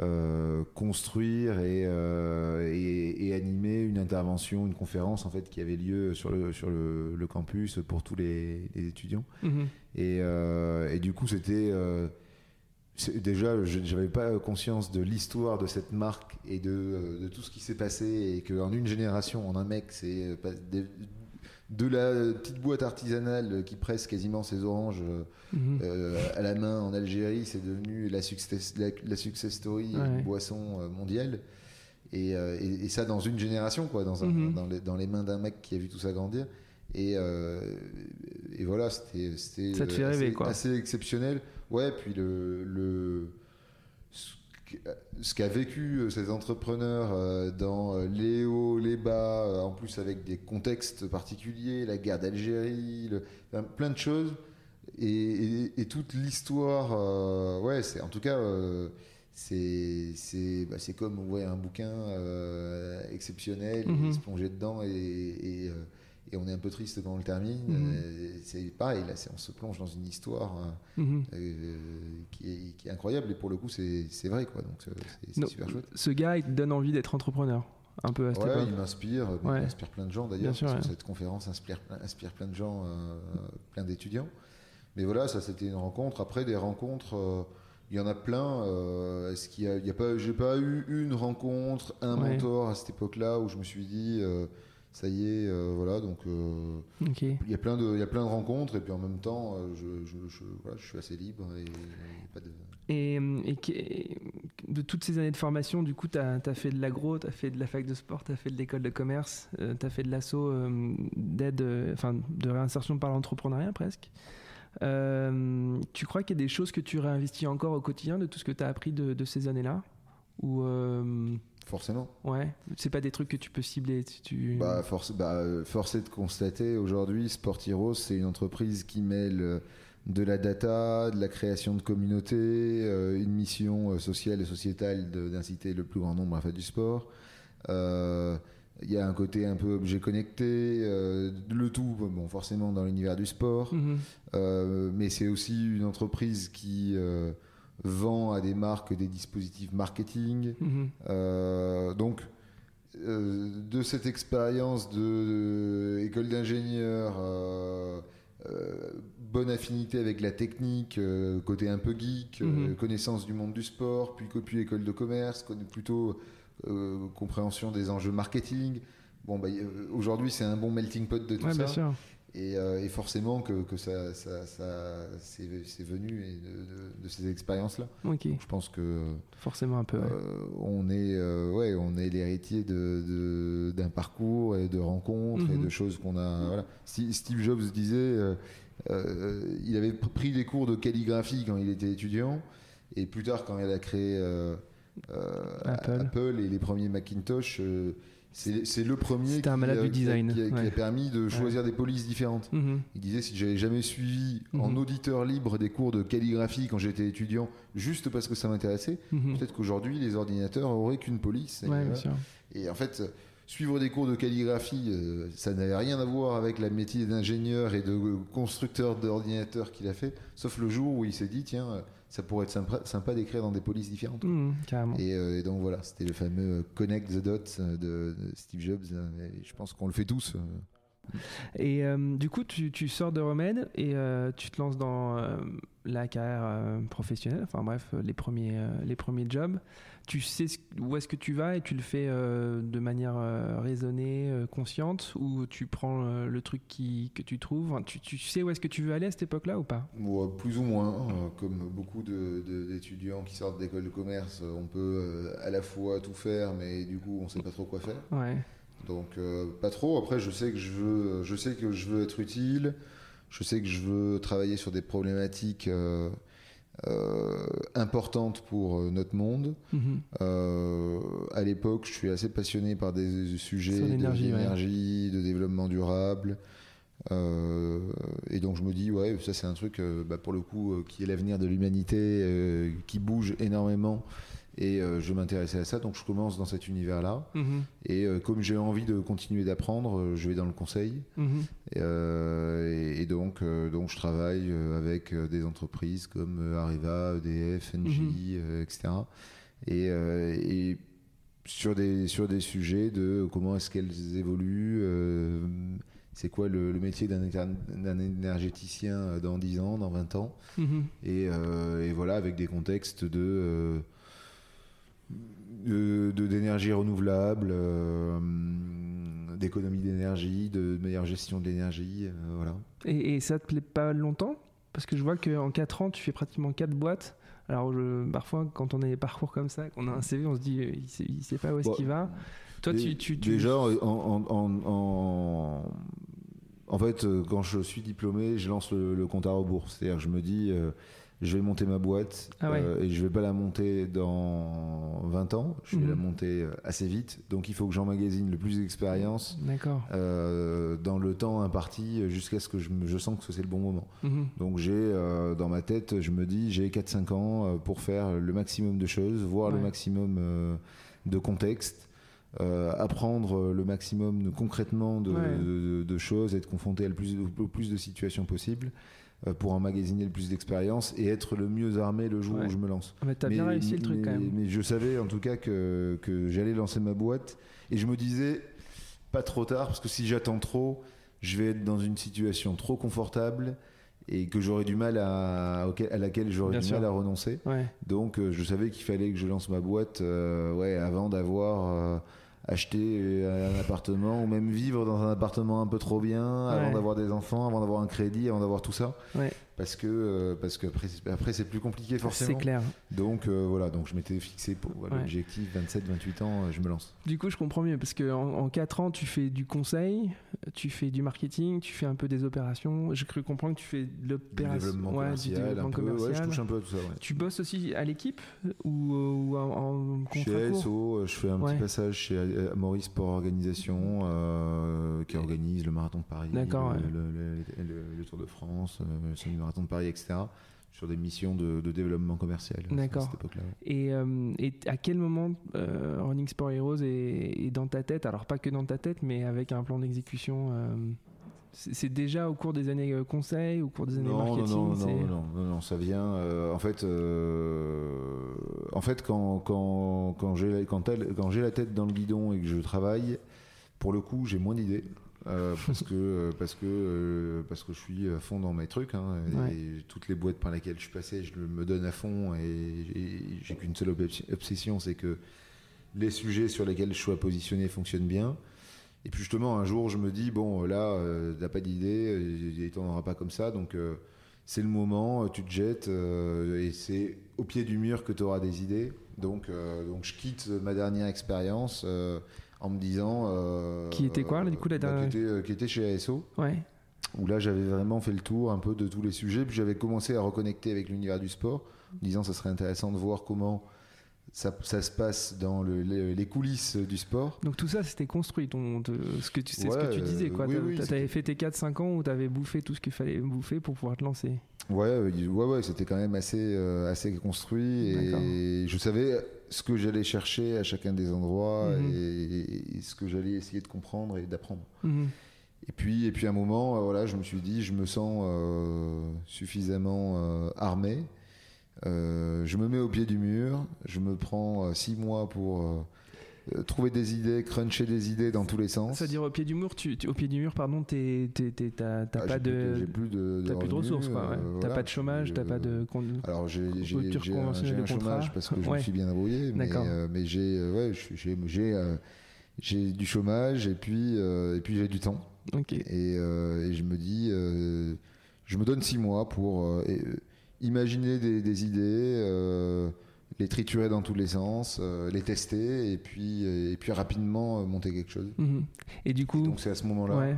euh, construire et, et, animer une intervention, une conférence en fait qui avait lieu sur le, sur le, campus pour tous les, étudiants. Mhm. Et, et, du coup, c'était déjà, je n'avais pas conscience de l'histoire de cette marque et de, de tout ce qui s'est passé et qu'en une génération, en un mec, c'est de la petite boîte artisanale qui presse quasiment ses oranges euh, mhm. euh, à la main en Algérie, c'est devenu la success, la, success story, une boisson euh, mondiale. Et, et, ça dans une génération, quoi, dans, un, mhm. dans, les, dans, les, mains d'un mec qui a vu tout ça grandir. Et, et voilà, c'était assez, assez, exceptionnel. Ouais, puis le, le ce qu'a vécu euh, ces entrepreneurs euh, dans euh, les hauts, les bas, en plus avec des contextes particuliers, la guerre d'Algérie, plein de choses, et, toute l'histoire, ouais, c'est en tout cas, c'est c'est bah, comme ouais, un bouquin exceptionnel, mm se plonger dedans et, et on est un peu triste quand on le termine. Mhm. Euh, c'est pareil, là, on se plonge dans une histoire euh, mhm. euh, qui, est, incroyable et pour le coup, c'est vrai, quoi. Donc, c'est super chouette. Ce gars, il te donne envie d'être entrepreneur un peu à cette ouais, il m'inspire, il inspire plein de gens d'ailleurs, parce que cette conférence inspire, inspire plein de gens, plein d'étudiants. Mais voilà, ça c'était une rencontre. Après, des rencontres, il y en a plein. Est-ce qu'il y a, a pas, j'ai pas eu une rencontre, un mentor à cette époque-là où je me suis dit ça y est, euh, voilà, donc euh, il y a plein de, il y a plein de rencontres et puis en même temps, euh, je, je, je, voilà, je suis assez libre et, pas de... Et, et, de toutes ces années de formation, du coup, tu as, as, fait de l'agro, tu as fait de la fac de sport, tu as fait de l'école de commerce, tu as fait de l'assaut d'aide, enfin de réinsertion par l'entrepreneuriat presque. tu crois qu'il y a des choses que tu réinvestis encore au quotidien de tout ce que tu as appris de, de ces années-là? Ou Forcément. Ouais, c'est pas des trucs que tu peux cibler. tu... bah, force, bah, force est de constater aujourd'hui, Sport Heroes, c'est une entreprise qui mêle euh, de la data, de la création de communautés, euh, une mission euh, sociale et sociétale d'inciter le plus grand nombre à faire du sport. Il y a un côté un peu objet connecté, le tout, bon, forcément dans l'univers du sport, mm-hmm. mais c'est aussi une entreprise qui vend à des marques des dispositifs marketing. Mhm. Euh, donc, euh, de cette expérience de, école d'ingénieur, euh, bonne affinité avec la technique, côté un peu geek, mhm. connaissance du monde du sport, puis, puis école de commerce, plutôt compréhension des enjeux marketing. Bon, bah, aujourd'hui, c'est un bon melting pot de tout ça. Bien sûr. Euh, et, forcément que, que ça, ça, ça c'est venu de, de, ces expériences-là. Je pense que forcément un peu. Euh, on est, euh, ouais, on est l'héritier d'un parcours et de rencontres et mhm. de choses qu'on a. Voilà. Steve Jobs disait, il avait pris des cours de calligraphie quand il était étudiant, et plus tard quand il a créé Apple. Apple. et les premiers Macintosh c'est le premier qui, a, permis de choisir des polices différentes. Mhm. Il disait si j'avais jamais suivi en mhm. auditeur libre des cours de calligraphie quand j'étais étudiant, juste parce que ça m'intéressait, mhm. peut-être qu'aujourd'hui les ordinateurs auraient qu'une police. Et, en fait, suivre des cours de calligraphie, euh, ça n'avait rien à voir avec la métier d'ingénieur et de constructeur d'ordinateurs qu'il a fait, sauf le jour où il s'est dit tiens ça pourrait être sympa, d'écrire dans des polices différentes. Mmh, euh, et, donc voilà, c'était le fameux Connect the Dots de, Steve Jobs. je pense qu'on le fait tous. Et euh, du coup, tu, tu, sors de Remède et euh, tu te lances dans euh, la carrière professionnelle, enfin bref, les premiers, les premiers jobs. Tu sais où est-ce que tu vas et tu le fais de manière raisonnée, consciente, ou tu prends le truc qui, que tu trouves? Tu, tu, sais où est-ce que tu veux aller à cette époque-là ou pas? Plus ou moins. comme beaucoup d'étudiants qui sortent d'école de commerce, on peut à la fois tout faire, mais du coup, on ne sait pas trop quoi faire. Ouais. Donc euh, pas trop. Après, je sais que je veux, je sais que je veux être utile. Je sais que je veux travailler sur des problématiques euh, euh, importantes pour notre monde. Mhm. à l'époque, je suis assez passionné par des sujets d'énergie, de développement durable. et donc je me dis, ouais, ça c'est un truc, bah, pour le coup, qui est l'avenir de l'humanité, qui bouge énormément et euh, je m'intéressais à ça, donc je commence dans cet univers-là. Mhm. Et euh, comme j'ai envie de continuer d'apprendre, euh, je vais dans le conseil. Mhm. et, donc, donc, je travaille avec des entreprises comme Arriva, EDF, Engie, etc. Et, et, sur, des, sur des sujets de comment est-ce qu'elles évoluent, c'est quoi le, métier d'un énergéticien dans 10 ans, dans 20 ans. Et, et, voilà, avec des contextes de d'énergie renouvelable, euh, d'économie d'énergie, de meilleure gestion de l'énergie. Euh, voilà. Et, ça te plaît pas longtemps? Parce que je vois qu'en 4 ans, tu fais pratiquement 4 boîtes. Alors, parfois, quand on a des parcours comme ça, qu'on a un CV, on se dit, il sait, sait pas où est-ce qu'il va. Toi, tu, tu, Déjà, en, en, en, fait, euh, quand je suis diplômé, je lance le, compte à rebours. C'est-à-dire, je me dis je vais monter ma boîte ah euh, et je vais pas la monter dans 20 ans, je vais la mhm. monter euh, assez vite. Donc il faut que j'emmagasine le plus d'expérience euh, dans le temps imparti jusqu'à ce que je, je sens que c'est le bon moment. Mhm. Donc j'ai dans ma tête, je me dis j'ai 4-5 ans pour faire le maximum de choses, voir le maximum de contexte. apprendre le maximum de, concrètement de, de, choses, être confronté à le plus, au plus de situations possibles. Euh, pour emmagasiner le plus d'expérience et être le mieux armé le jour où je me lance. Mais t'as bien réussi le truc quand même. Mais je savais en tout cas que, que j'allais lancer ma boîte et je me disais pas trop tard parce que si j'attends trop, je vais être dans une situation trop confortable et que j'aurais du mal à, à laquelle j'aurais du mal à renoncer. Donc euh, je savais qu'il fallait que je lance ma boîte euh, ouais, avant d'avoir acheter euh, un appartement ou même vivre dans un appartement un peu trop bien avant d'avoir des enfants, avant d'avoir un crédit, avant d'avoir tout ça. Parce que euh, parce que après, après c'est plus compliqué forcément. C'est clair. Donc euh, voilà, donc je m'étais fixé pour l'objectif 27 28 ans, je me lance. Du coup, je comprends mieux parce que en, 4 ans, tu fais du conseil, tu fais du marketing, tu fais un peu des opérations. J'ai cru comprendre que tu fais de l'opération, du développement commercial. je touche un peu à tout ça. Tu bosses aussi à l'équipe ou, en, contrat Chez SO, je fais un petit passage chez euh, Maurice Sport Organisation euh, qui organise le marathon de Paris, le, le, Tour de France, euh, le marathon de Paris, etc. Sur des missions de, développement commercial. D'accord. Et, et, à quel moment Running Sport Heroes est, dans ta tête? Alors pas que dans ta tête, mais avec un plan d'exécution c'est déjà au cours des années conseil, au cours des années marketing non non, non, non, non, ça vient. en fait, en fait, quand, quand, quand j'ai quand, quand la tête dans le guidon et que je travaille, pour le coup, j'ai moins d'idées. Euh, parce que euh, parce que euh, parce que je suis à fond dans mes trucs hein, et toutes les boîtes par lesquelles je suis passé je me donne à fond et, j'ai qu'une seule obsession c'est que les sujets sur lesquels je sois positionné fonctionnent bien et puis justement un jour je me dis bon là t'as pas d'idée et t'en auras pas comme ça donc c'est le moment, euh, tu te jettes euh, et c'est au pied du mur que tu auras des idées. Donc, euh, donc je quitte ma dernière expérience en me disant. qui était quoi, du coup, la bah, dernière qui, était, chez ASO. Ouais. Où là, j'avais vraiment fait le tour un peu de tous les sujets. Puis j'avais commencé à reconnecter avec l'univers du sport, en disant ça serait intéressant de voir comment ça, ça, se passe dans le, les, coulisses du sport. Donc tout ça, c'était construit, ton, ce que tu sais, ce que tu disais. quoi. tu avais fait tes 4-5 ans où tu avais bouffé tout ce qu'il fallait bouffer pour pouvoir te lancer. Ouais, euh, ouais, ouais c'était quand même assez, euh, assez construit et je savais ce que j'allais chercher à chacun des endroits mhm. et, ce que j'allais essayer de comprendre et d'apprendre. Mhm. Et puis, et puis à un moment, euh, voilà, je me suis dit, je me sens suffisamment armé euh, je me mets au pied du mur, je me prends euh, six mois pour, euh, euh, trouver des idées, cruncher des idées dans tous les sens. C'est-à-dire au pied du mur, tu, au pied du mur, pardon, t'as ah, pas de, j'ai plus de, plus de ressources, quoi. Ouais. t'as pas de chômage, t'as pas de. Alors j'ai un, chômage parce que je me suis bien débrouillé, mais, mais j'ai ouais, j'ai j'ai du chômage et puis et puis j'ai du temps. Et, et, je me dis, je me donne six mois pour imaginer des, des idées les triturer dans tous les sens, euh, les tester et puis, et puis rapidement euh, monter quelque chose. Mhm. Et du coup. donc c'est à ce moment-là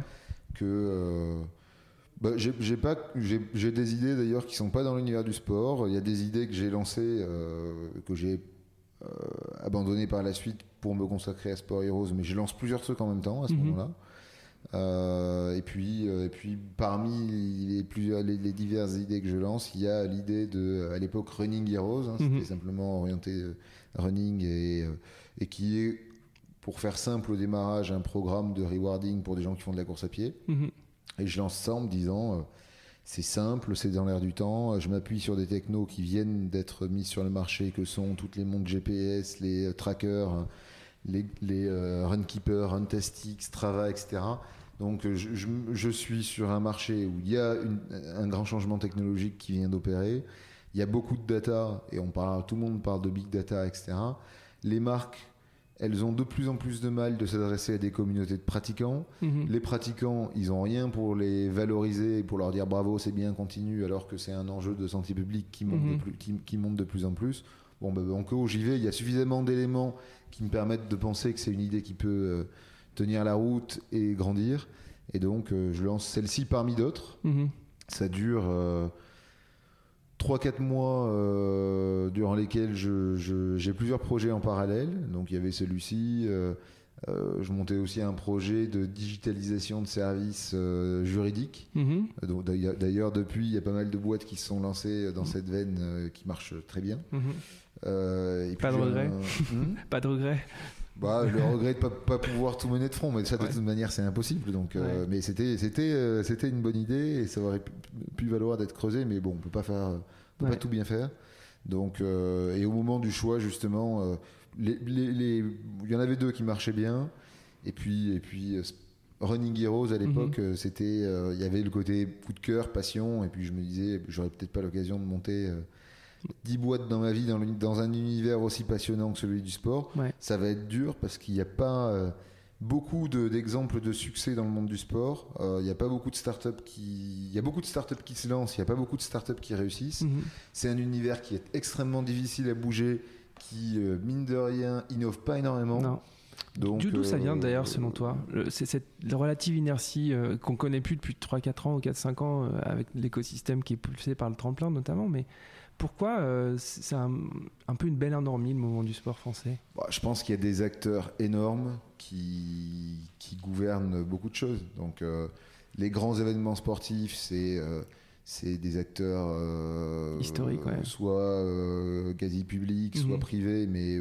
que. Euh, bah, j'ai pas j'ai des idées d'ailleurs qui sont pas dans l'univers du sport. Il y a des idées que j'ai lancées que j'ai abandonnées par la suite pour me consacrer à Sport Heroes, mais je lance plusieurs trucs en même temps à ce mhm. moment-là. Euh, et puis, euh, et puis parmi les, diverses idées que je lance, il y a l'idée de, à l'époque, Running Heroes. Hein, c'était mhm. simplement orienté euh, running et, et qui est, pour faire simple au démarrage, un programme de rewarding pour des gens qui font de la course à pied. Mhm. Et je lance ça en me disant, c'est simple, c'est dans l'air du temps. Je m'appuie sur des technos qui viennent d'être mis sur le marché, que sont toutes les montres GPS, les trackers, les, les Runkeeper, Runtastic, Strava, etc donc je, je, suis sur un marché où il y a un grand changement technologique qui vient d'opérer. Il y a beaucoup de data et on parle, tout le monde parle de big data, etc. Les marques, elles ont de plus en plus de mal de s'adresser à des communautés de pratiquants. Mhm. Les pratiquants, ils ont rien pour les valoriser, pour leur dire bravo, c'est bien, continue, alors que c'est un enjeu de santé publique qui monte, de, mhm. plus, qui, monte de plus en plus. Bon, ben, donc j'y vais. Il y a suffisamment d'éléments qui me permettent de penser que c'est une idée qui peut euh, tenir la route et grandir. Et donc, euh, je lance celle-ci parmi d'autres. Mhm. Ça dure 3-4 euh, mois euh, durant lesquels j'ai plusieurs projets en parallèle. Donc, il y avait celui-ci. je montais aussi un projet de digitalisation de services juridiques. Mhm. D'ailleurs, depuis, il y a pas mal de boîtes qui se sont lancées dans mhm. cette veine qui marchent très bien. Pas, de regret. Hmm pas de regret bah, le regret de pas, pas pouvoir tout mener de front, mais ça de toute manière c'est impossible. Donc, euh, mais c'était c'était euh, c'était une bonne idée et ça aurait pu, valoir d'être creusé, mais bon, on peut pas faire, peut pas tout bien faire. Donc euh, et au moment du choix justement, les, les, il y en avait deux qui marchaient bien, et puis et puis Running Heroes à l'époque, mhm. c'était il y avait le côté coup de cœur, passion, et puis je me disais j'aurais peut-être pas l'occasion de monter 10 boîtes dans ma vie dans, dans, un univers aussi passionnant que celui du sport, ça va être dur parce qu'il n'y a pas euh, beaucoup d'exemples de, succès dans le monde du sport. Euh, il n'y a pas beaucoup de startups qui, il y a beaucoup de startups qui se lancent, il n'y a pas beaucoup de startups qui réussissent. Mhm. C'est un univers qui est extrêmement difficile à bouger, qui euh, mine de rien innove pas énormément. Donc, D'où ça vient d'ailleurs selon toi C'est cette relative inertie qu'on connaît plus depuis 3-4 ans ou 4-5 ans avec l'écosystème qui est poussé par le tremplin notamment, mais pourquoi euh, c'est un, peu une belle anormie le moment du sport français? Bah, Je pense qu'il y a des acteurs énormes qui, qui gouvernent beaucoup de choses. Donc euh, les grands événements sportifs, c'est euh, c'est des acteurs historiques, soit quasi publics, soit mhm. privés, mais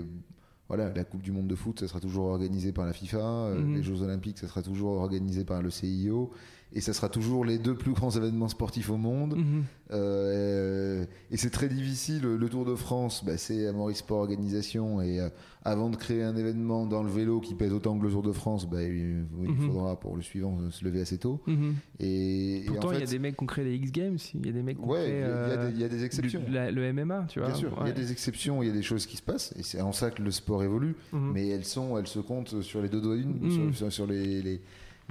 voilà, la Coupe du Monde de foot, ça sera toujours organisé par la FIFA, mhm. les Jeux Olympiques, ça sera toujours organisé par le CIO et ça sera toujours les deux plus grands événements sportifs au monde. Mhm. Euh, et c'est très difficile. Le Tour de France, bah, c'est Maurice Sport Organisation. Et euh, avant de créer un événement dans le vélo qui pèse autant que le Tour de France, bah, il, mhm. faudra pour le suivant se lever assez tôt. Mhm. Et, Pourtant, il y a des mecs qui ont créé les X Games. Il y a des mecs qui ont créé. Il y, a des exceptions. Le, MMA, tu vois. Bien sûr, il y a des exceptions, il y a des choses qui se passent. Et c'est en ça que le sport évolue. Mais elles sont, elles se comptent sur les deux doigts d'une, sur, les les,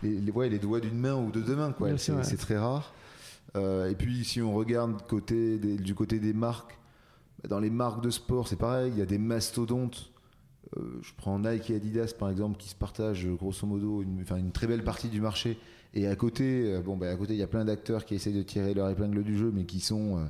les, les doigts d'une main ou de deux mains. Quoi. C'est, très rare. Euh, et puis, si on regarde côté du côté des marques, bah, dans les marques de sport, c'est pareil. Il y a des mastodontes. Euh, je prends Nike et Adidas, par exemple, qui se partagent grosso modo une, une très belle partie du marché. Et à côté, euh, bon, bah, à côté, il y a plein d'acteurs qui essayent de tirer leur épingle du jeu, mais qui sont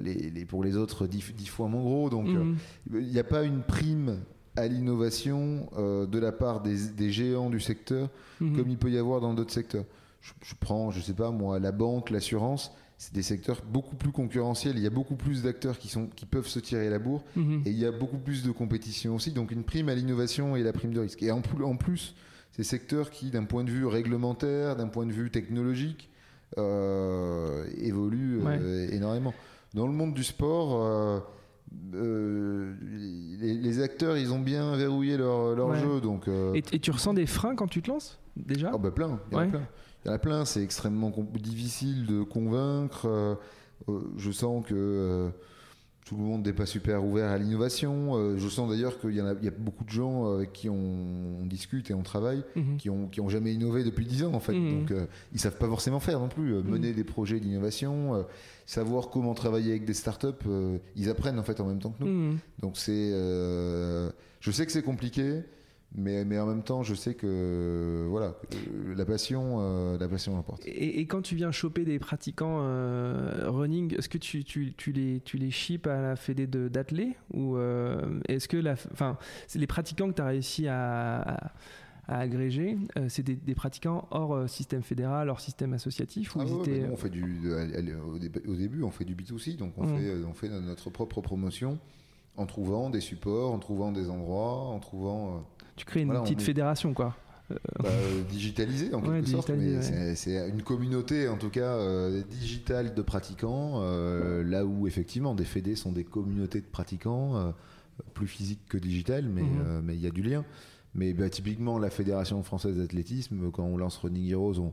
les, pour les autres dix, fois moins gros. Donc, mhm. il n'y a pas une prime à l'innovation euh, de la part des, géants du secteur, mhm. comme il peut y avoir dans d'autres secteurs. Je, prends, je sais pas moi, la banque, l'assurance, c'est des secteurs beaucoup plus concurrentiels. Il y a beaucoup plus d'acteurs qui, sont, qui peuvent se tirer la bourre mhm. et il y a beaucoup plus de compétition aussi. Donc une prime à l'innovation et la prime de risque. Et en, en plus, ces secteurs qui, d'un point de vue réglementaire, d'un point de vue technologique, euh, évoluent euh, énormément. Dans le monde du sport, euh, les, acteurs, ils ont bien verrouillé leur, jeu. Donc, euh, et, tu ressens des freins quand tu te lances déjà? Oh bah plein, il y en a plein. Il y en a plein, c'est extrêmement difficile de convaincre. Euh, je sens que tout le monde n'est pas super ouvert à l'innovation. je sens d'ailleurs qu'il y, a beaucoup de gens avec qui on, discute et on travaille mhm. qui, ont, qui ont jamais innové depuis 10 ans en fait. Mhm. Donc ils savent pas forcément faire non plus, mhm. mener des projets d'innovation savoir comment travailler avec des startups, euh, ils apprennent en fait en même temps que nous. Donc c'est, euh, je sais que c'est compliqué, mais, mais en même temps, je sais que voilà, la passion, euh, la passion importe. Et, quand tu viens choper des pratiquants running, est-ce que tu, tu, tu, les tu les ships à la fédé d'athlètes ou est-ce que la, enfin, c'est les pratiquants que tu as réussi à à agréger, euh, c'est des, pratiquants hors euh, système fédéral, hors système associatif ah on fait du, au début, on fait du B2C, donc on, mmh. fait, on fait notre propre promotion en trouvant des supports, en trouvant des endroits, en trouvant. Euh, tu crées une petite fédération, quoi. Bah, digitalisée en quelque sorte, mais c'est une communauté en tout cas digitale de pratiquants, là où effectivement des fédés sont des communautés de pratiquants, plus physiques que digitales, mais mmh. mais il y a du lien. Mais bah, typiquement, la Fédération française d'athlétisme, quand on lance Running Heroes, on,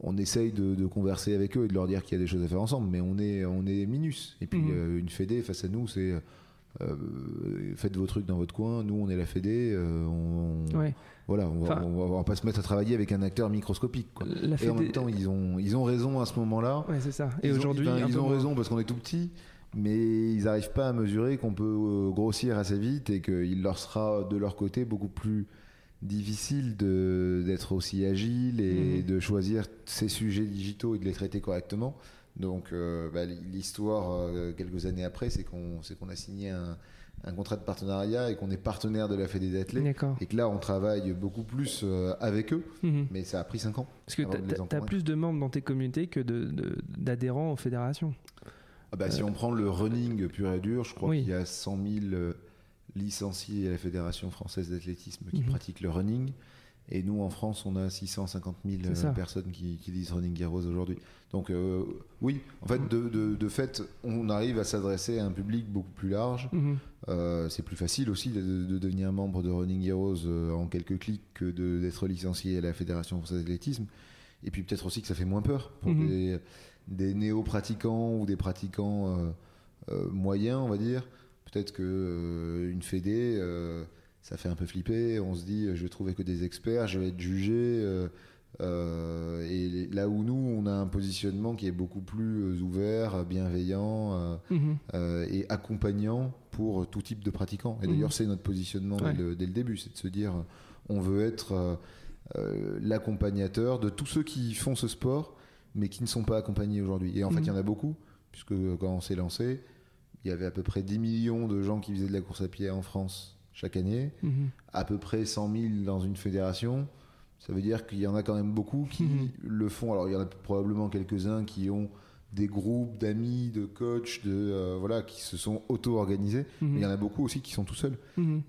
on essaye de, converser avec eux et de leur dire qu'il y a des choses à faire ensemble, mais on est, on est minus. Et puis, mhm. euh, une Fédé face à nous, c'est euh, faites vos trucs dans votre coin, nous, on est la Fédé, euh, on, voilà, on va, va, pas se mettre à travailler avec un acteur microscopique. Et en même temps, ils ont, ils ont raison à ce moment-là. Ouais, c'est ça. Et aujourd'hui, ils, ont raison parce qu'on est tout petit mais ils n'arrivent pas à mesurer qu'on peut euh, grossir assez vite et qu'il leur sera de leur côté beaucoup plus difficile d'être aussi agile et mhm. de choisir ces sujets digitaux et de les traiter correctement. Donc euh, bah, l'histoire, euh, quelques années après, c'est qu'on a signé un, contrat de partenariat et qu'on est partenaire de la Fédé d'athlètes. Et que là, on travaille beaucoup plus avec eux, mhm. mais ça a pris 5 ans. Parce que tu as, plus de membres dans tes communautés que d'adhérents aux fédérations. Ah bah, si on prend le running pur et dur, je crois qu'il y a 100 000 euh, licenciés à la Fédération française d'athlétisme qui mhm. pratiquent le running. Et nous, en France, on a 650 000 euh, personnes qui, qui, disent Running Heroes aujourd'hui. Donc, euh, oui, en fait, de, fait, on arrive à s'adresser à un public beaucoup plus large. Mhm. c'est plus facile aussi de, devenir membre de Running Heroes en quelques clics que d'être licencié à la Fédération française d'athlétisme. Et puis peut-être aussi que ça fait moins peur pour mhm. des des néo-pratiquants ou des pratiquants euh, euh, moyens, on va dire. Peut-être euh, une fédé, ça fait un peu flipper. On se dit, je vais trouver que des experts, je vais être jugé. et là où nous, on a un positionnement qui est beaucoup plus ouvert, bienveillant mhm. et accompagnant pour tout type de pratiquants. Et d'ailleurs, mhm. c'est notre positionnement dès, le, début, c'est de se dire, on veut être l'accompagnateur de tous ceux qui font ce sport mais qui ne sont pas accompagnés aujourd'hui. Et en fait, il y en a mhm. beaucoup, puisque quand on s'est lancé, il y avait à peu près 10 millions de gens qui faisaient de la course à pied en France chaque année, mhm. à peu près 100 000 dans une fédération. Ça veut dire qu'il y en a quand même beaucoup qui mhm. le font. Alors, il y en a probablement quelques-uns qui ont des groupes d'amis, de coachs, de euh, voilà, qui se sont auto-organisés. Mais il y en a beaucoup aussi qui sont tout seuls.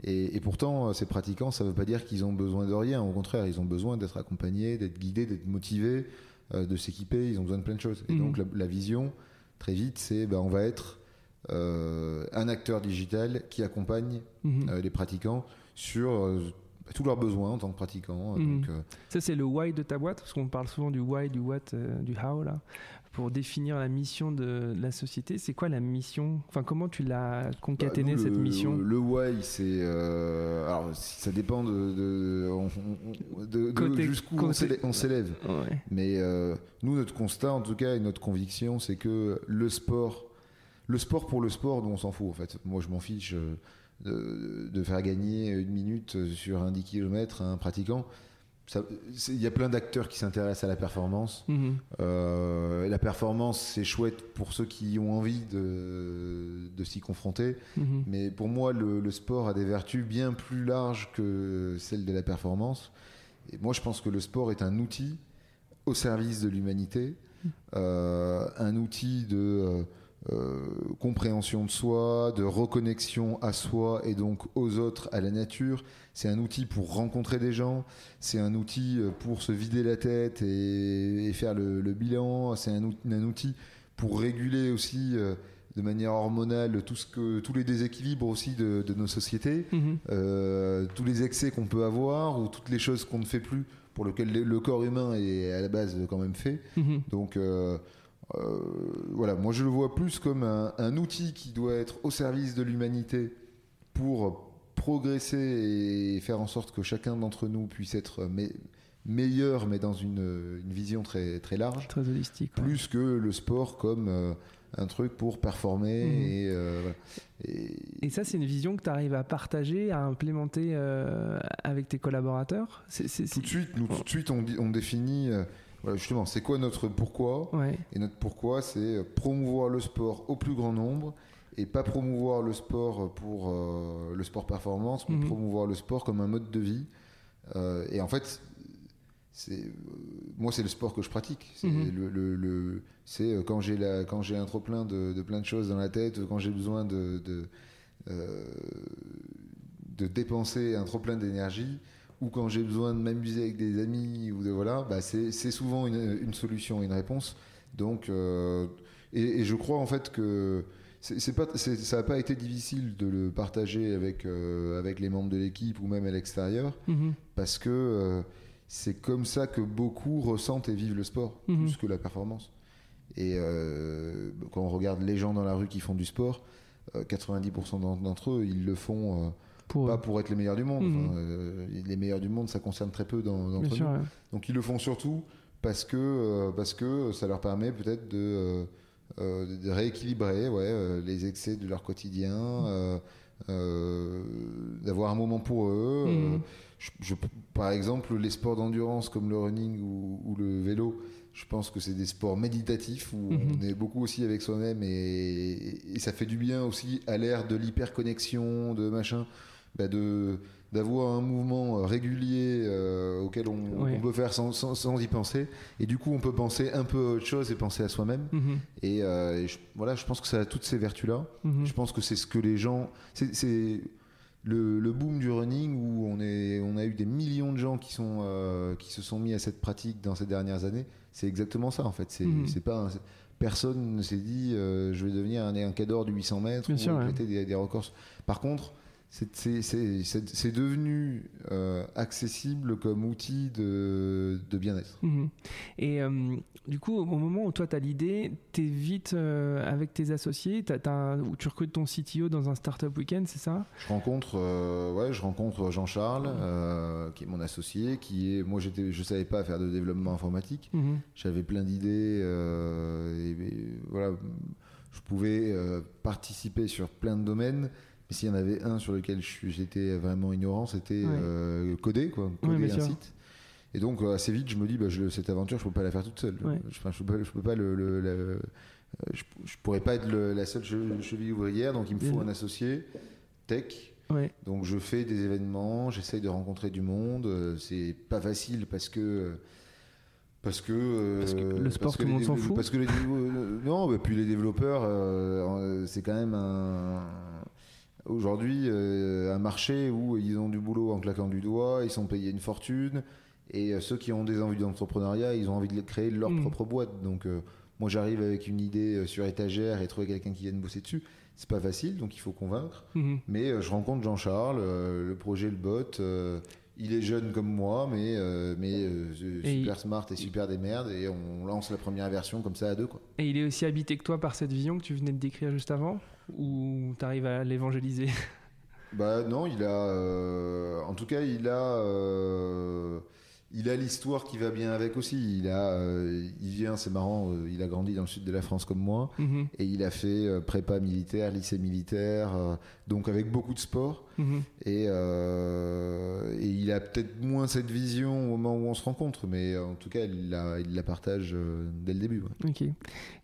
Et, et, pourtant, euh, ces pratiquants, ça ne veut pas dire qu'ils ont besoin de rien. Au contraire, ils ont besoin d'être accompagnés, d'être guidés, d'être motivés. Euh, de s'équiper, ils ont besoin de plein de choses. Et donc mhm. la, vision, très vite, c'est ben, on va être un acteur digital qui accompagne mhm. euh, les pratiquants sur tous leurs besoins en tant que pratiquants. Mhm. Ça, c'est le why de ta boîte, parce qu'on parle souvent du why, du what, du how, là pour définir la mission de la société. C'est quoi la mission? Enfin, comment tu l'as concaténé bah, cette mission? Le why, c'est euh, alors ça dépend de, de, jusqu'où on s'élève. Mais euh, nous, notre constat, en tout cas, et notre conviction, c'est que le sport, le sport pour le sport, on s'en fout en fait. Moi, je m'en fiche. Euh, de, faire gagner une minute sur un 10 km à un pratiquant il y a plein d'acteurs qui s'intéressent à la performance. Mhm. Euh, la performance, c'est chouette pour ceux qui ont envie de, de s'y confronter. Mhm. Mais pour moi, le, sport a des vertus bien plus larges que celles de la performance. Et moi, je pense que le sport est un outil au service de l'humanité, mhm. euh, un outil de euh, euh, compréhension de soi, de reconnexion à soi et donc aux autres, à la nature. C'est un outil pour rencontrer des gens, c'est un outil euh, pour se vider la tête et, faire le, bilan, c'est un, outil pour réguler aussi euh, de manière hormonale tout ce que, tous les déséquilibres aussi de, nos sociétés, euh, tous les excès qu'on peut avoir ou toutes les choses qu'on ne fait plus pour lesquelles le corps humain est à la base quand même fait. Mhm. Donc voilà, moi je le vois plus comme un, outil qui doit être au service de l'humanité pour progresser et faire en sorte que chacun d'entre nous puisse être meilleur, mais dans une, vision très, très large. Très holistique. Plus que le sport comme euh, un truc pour performer. Mhm. Euh, et, et, ça, c'est une vision que tu arrives à partager, à implémenter euh, avec tes collaborateurs? Tout de suite, nous, tout de suite on, on définit. Justement, c'est quoi notre pourquoi Et notre pourquoi, c'est promouvoir le sport au plus grand nombre et pas promouvoir le sport pour le sport performance, mais mhm. promouvoir le sport comme un mode de vie. et en fait, c'est euh, moi c'est le sport que je pratique c'est mhm. le, c'est euh, quand j'ai la quand j'ai un trop plein de, plein de choses dans la tête quand j'ai besoin de de, euh, de, dépenser un trop plein d'énergie ou quand j'ai besoin de m'amuser avec des amis ou de voilà bah c'est souvent une, une, solution une réponse donc et, je crois en fait que c'est pas ça n'a pas été difficile de le partager avec avec les membres de l'équipe ou même à l'extérieur mhm. parce que c'est comme ça que beaucoup ressentent et vivent le sport, mhm. plus que la performance. Et euh, quand on regarde les gens dans la rue qui font du sport, 90% euh, d'entre eux, ils le font euh, pas pour être les meilleurs du monde. Mhm. les meilleurs du monde, ça concerne très peu d'entre nous. Donc ils le font surtout parce que, parce que ça leur permet peut-être de, de, rééquilibrer ouais, les excès de leur quotidien, d'avoir un moment pour eux. Je, par exemple, les sports d'endurance comme le running ou, le vélo, je pense que c'est des sports méditatifs où mhm. on est beaucoup aussi avec soi-même et, ça fait du bien aussi à l'ère de l'hyperconnexion, de machin, bah de d'avoir un mouvement régulier euh, auquel on, peut faire sans, sans, y penser et du coup on peut penser un peu à autre chose et penser à soi-même mhm. et, euh, voilà je pense que ça a toutes ces vertus là mhm. je pense que c'est ce que les gens c'est le, boom du running où on, est, on a eu des millions de gens qui, sont, euh, qui se sont mis à cette pratique dans ces dernières années, c'est exactement ça en fait. C'est mhm. pas personne ne s'est dit euh, je vais devenir un, un cador du 800 mètres ou sûr, des, des, records. Par contre, c'est devenu euh, accessible comme outil de, de bien-être. Mhm. Et euh, du coup, au moment où toi tu as l'idée, tu es vite euh, avec tes associés, où tu recrutes ton CTO dans un startup week-end, c'est ça? Je rencontre, ouais, je rencontre Jean-Charles, qui est mon associé, qui est, moi je savais pas faire de développement informatique, mhm. j'avais plein d'idées, et, voilà, je pouvais participer sur plein de domaines s'il y en avait un sur lequel j'étais vraiment ignorant, c'était euh, coder, quoi, coder un site. Et donc euh, assez vite, je me dis, bah, cette aventure, je peux pas la faire toute seule. Je, je, peux pas, je peux pas le, euh, je, pourrais pas être la seule cheville ouvrière, donc il me faut un associé tech. Donc je fais des événements, j'essaye de rencontrer du monde. C'est pas facile parce que parce que, parce que le sport tout le monde s'en fout. Parce que les, non, mais puis les développeurs, c'est quand même un Aujourd'hui, euh, un marché où ils ont du boulot en claquant du doigt, ils sont payés une fortune, et euh, ceux qui ont des envies d'entrepreneuriat, ils ont envie de créer leur mm. propre boîte. Donc, euh, moi, j'arrive avec une idée sur étagère et trouver quelqu'un qui vienne bosser dessus. C'est pas facile, donc il faut convaincre. Mm-hmm. Mais je rencontre Jean-Charles, le projet Le Bot. Il est jeune comme moi, mais, mais super smart et super des merdes, et on lance la première version comme ça à deux. Quoi. Et il est aussi habité que toi par cette vision que tu venais de décrire juste avant ou tu arrives à l'évangéliser? Bah non, il a. Euh, en tout cas, il a. Euh, il a l'histoire qui va bien avec aussi. Il a, euh, il vient, c'est marrant. il a grandi dans le sud de la France comme moi, mhm. et il a fait prépa militaire, lycée militaire, donc avec beaucoup de sport. Mhm. Et, et, il a peut-être moins cette vision au moment où on se rencontre, mais en tout cas, il la, il la partage dès le début. Ok.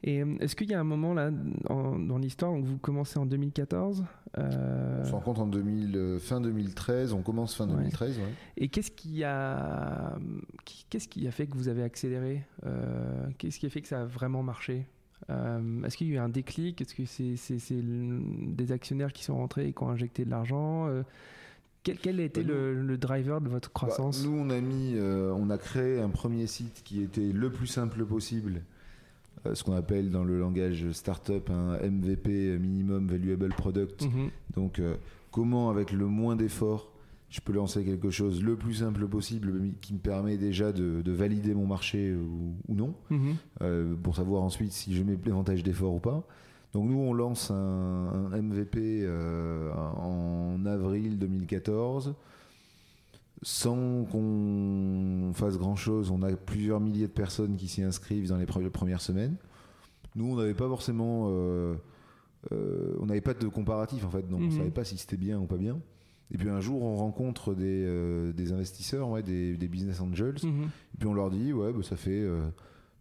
Et est-ce qu'il y a un moment là dans l'histoire où vous commencez en 2014 On se rencontre en 2000, fin 2013. On commence fin 2013. Ouais. Et qu'est-ce qui a qu'est-ce qui a fait que vous avez accéléré euh, Qu'est-ce qui a fait que ça a vraiment marché? Euh, Est-ce qu'il y a eu un déclic? Est-ce que c'est des actionnaires qui sont rentrés et qui ont injecté de l'argent euh, quel, quel, a été bah, le, driver de votre bah, croissance? Nous, on a mis, on a créé un premier site qui était le plus simple possible euh, ce qu'on appelle dans le langage startup un MVP, Minimum Valuable Product. Mhm. Donc, euh, comment avec le moins d'efforts, je peux lancer quelque chose le plus simple possible mais qui me permet déjà de, de valider mon marché ou, ou non, Mhm. euh, pour savoir ensuite si je mets davantage d'efforts ou pas. Donc nous, on lance un, un MVP euh, en avril 2014, sans qu'on fasse grand-chose. On a plusieurs milliers de personnes qui s'y inscrivent dans les pre- premières semaines. Nous, on n'avait pas forcément... euh, euh, on n'avait pas de comparatif, en fait. Donc, on Mhm. ne savait pas si c'était bien ou pas bien. Et puis un jour, on rencontre des, euh, des investisseurs, ouais, des, des business angels. Mhm. Et puis on leur dit, ouais, bah, ça fait